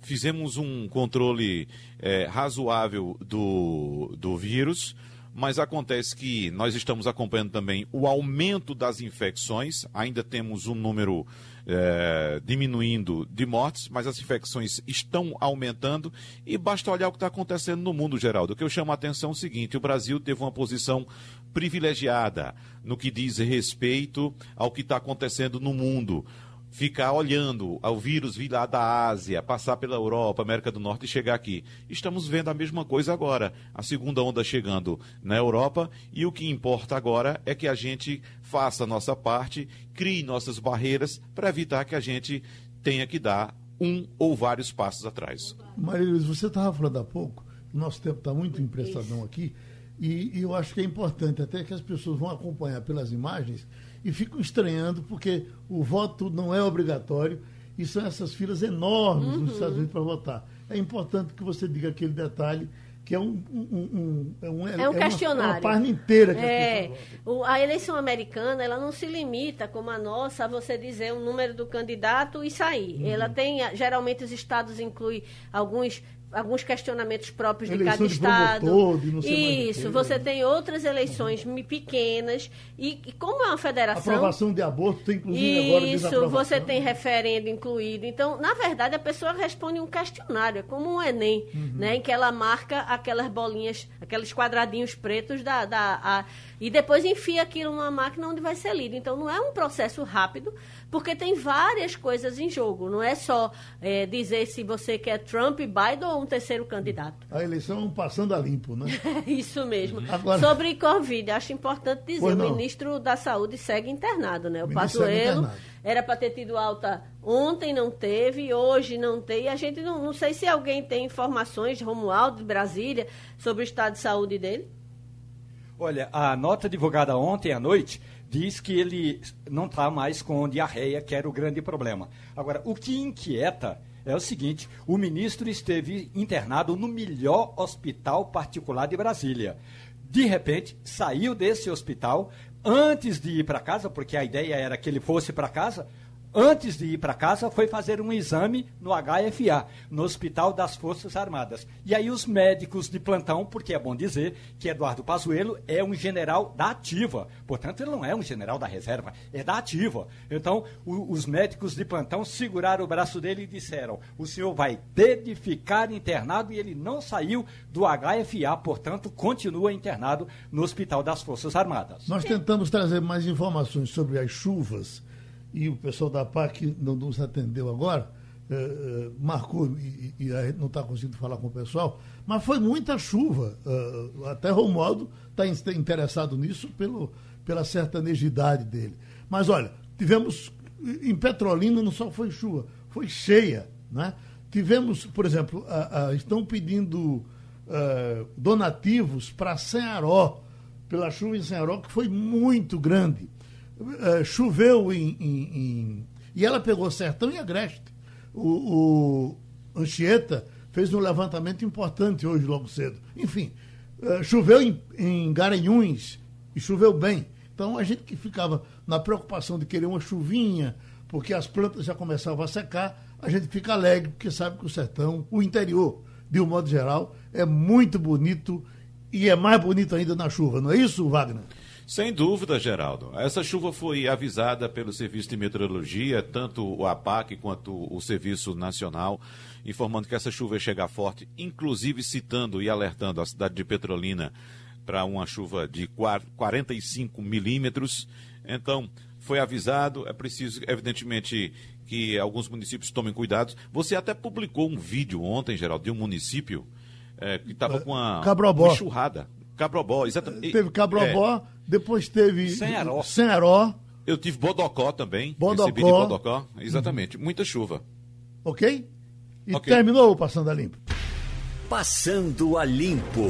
fizemos um controle é, razoável do, do vírus mas acontece que nós estamos acompanhando também o aumento das infecções, ainda temos um número é, diminuindo de mortes, mas as infecções estão aumentando e basta olhar o que está acontecendo no mundo, Geraldo. O que eu chamo a atenção é o seguinte: o Brasil teve uma posição privilegiada no que diz respeito ao que está acontecendo no mundo ficar olhando ao vírus vir lá da Ásia, passar pela Europa, América do Norte e chegar aqui. Estamos vendo a mesma coisa agora. A segunda onda chegando na Europa e o que importa agora é que a gente faça a nossa parte, crie nossas barreiras para evitar que a gente tenha que dar um ou vários passos atrás. Maria Luiz, você estava falando há pouco, o nosso tempo está muito emprestadão aqui, e, e eu acho que é importante até que as pessoas vão acompanhar pelas imagens e ficam estranhando porque o voto não é obrigatório e são essas filas enormes uhum. nos Estados Unidos para votar. É importante que você diga aquele detalhe que é um, um, um, é um, é um é questionário. Uma, uma página inteira que é, a, a eleição americana ela não se limita, como a nossa, a você dizer o número do candidato e sair. Uhum. Ela tem, geralmente os estados incluem alguns alguns questionamentos próprios de cada de estado. Promotor, de Isso, você tem outras eleições pequenas e, e, como é uma federação. Aprovação de aborto tem inclusive Isso, agora Isso, você tem referendo incluído. Então, na verdade, a pessoa responde um questionário, é como um Enem, uhum. né, em que ela marca aquelas bolinhas, aqueles quadradinhos pretos da, da a, e depois enfia aquilo numa máquina onde vai ser lido. Então, não é um processo rápido, porque tem várias coisas em jogo. Não é só é, dizer se você quer Trump, Biden ou um terceiro candidato. A eleição passando a limpo, né? Isso mesmo. Agora... Sobre Covid, acho importante dizer, o ministro da Saúde segue internado, né? O, o Pazuello era para ter tido alta ontem, não teve, hoje não tem. E a gente não, não sei se alguém tem informações, Romualdo, de Brasília, sobre o estado de saúde dele. Olha, a nota divulgada ontem à noite diz que ele não está mais com diarreia, que era o grande problema. Agora, o que inquieta é o seguinte: o ministro esteve internado no melhor hospital particular de Brasília. De repente, saiu desse hospital antes de ir para casa, porque a ideia era que ele fosse para casa, antes de ir para casa, foi fazer um exame no HFA, no Hospital das Forças Armadas. E aí os médicos de plantão, porque é bom dizer que Eduardo Pazuello é um general da ativa, portanto ele não é um general da reserva, é da ativa. Então o, os médicos de plantão seguraram o braço dele e disseram: o senhor vai ter de ficar internado e ele não saiu do HFA, portanto continua internado no Hospital das Forças Armadas. Nós tentamos trazer mais informações sobre as chuvas e o pessoal da PAC não nos atendeu agora, eh, marcou e, e, a gente não está conseguindo falar com o pessoal, mas foi muita chuva. Uh, até Romualdo está interessado nisso pelo, pela sertanejidade dele. Mas olha, tivemos em Petrolina não só foi chuva, foi cheia. Né? Tivemos, por exemplo, estão pedindo uh, donativos para Senharó, pela chuva em Senharó, que foi muito grande. Uh, choveu em, em, em, E ela pegou Sertão e Agreste. O, o Anchieta fez um levantamento importante hoje, logo cedo. Enfim, uh, choveu em, em Garanhuns e choveu bem. Então a gente que ficava na preocupação de querer uma chuvinha, porque as plantas já começavam a secar, a gente fica alegre, porque sabe que o sertão, o interior, de um modo geral, é muito bonito e é mais bonito ainda na chuva, não é isso, Wagner? Sem dúvida, Geraldo. Essa chuva foi avisada pelo Serviço de Meteorologia, tanto o APAC quanto o Serviço Nacional, informando que essa chuva ia chegar forte, inclusive citando e alertando a cidade de Petrolina para uma chuva de 45 milímetros. Então, foi avisado, é preciso, evidentemente, que alguns municípios tomem cuidado. Você até publicou um vídeo ontem, Geraldo, de um município é, que estava com uma, uma enxurrada. Cabrobó, exatamente. Teve Cabrobó, é. Depois teve Senharó. Senharó. Eu tive Bodocó também. Bodocó. Recebi de Bodocó, exatamente. Uhum. Muita chuva. Ok? E okay. terminou o Passando a Limpo. Passando a Limpo.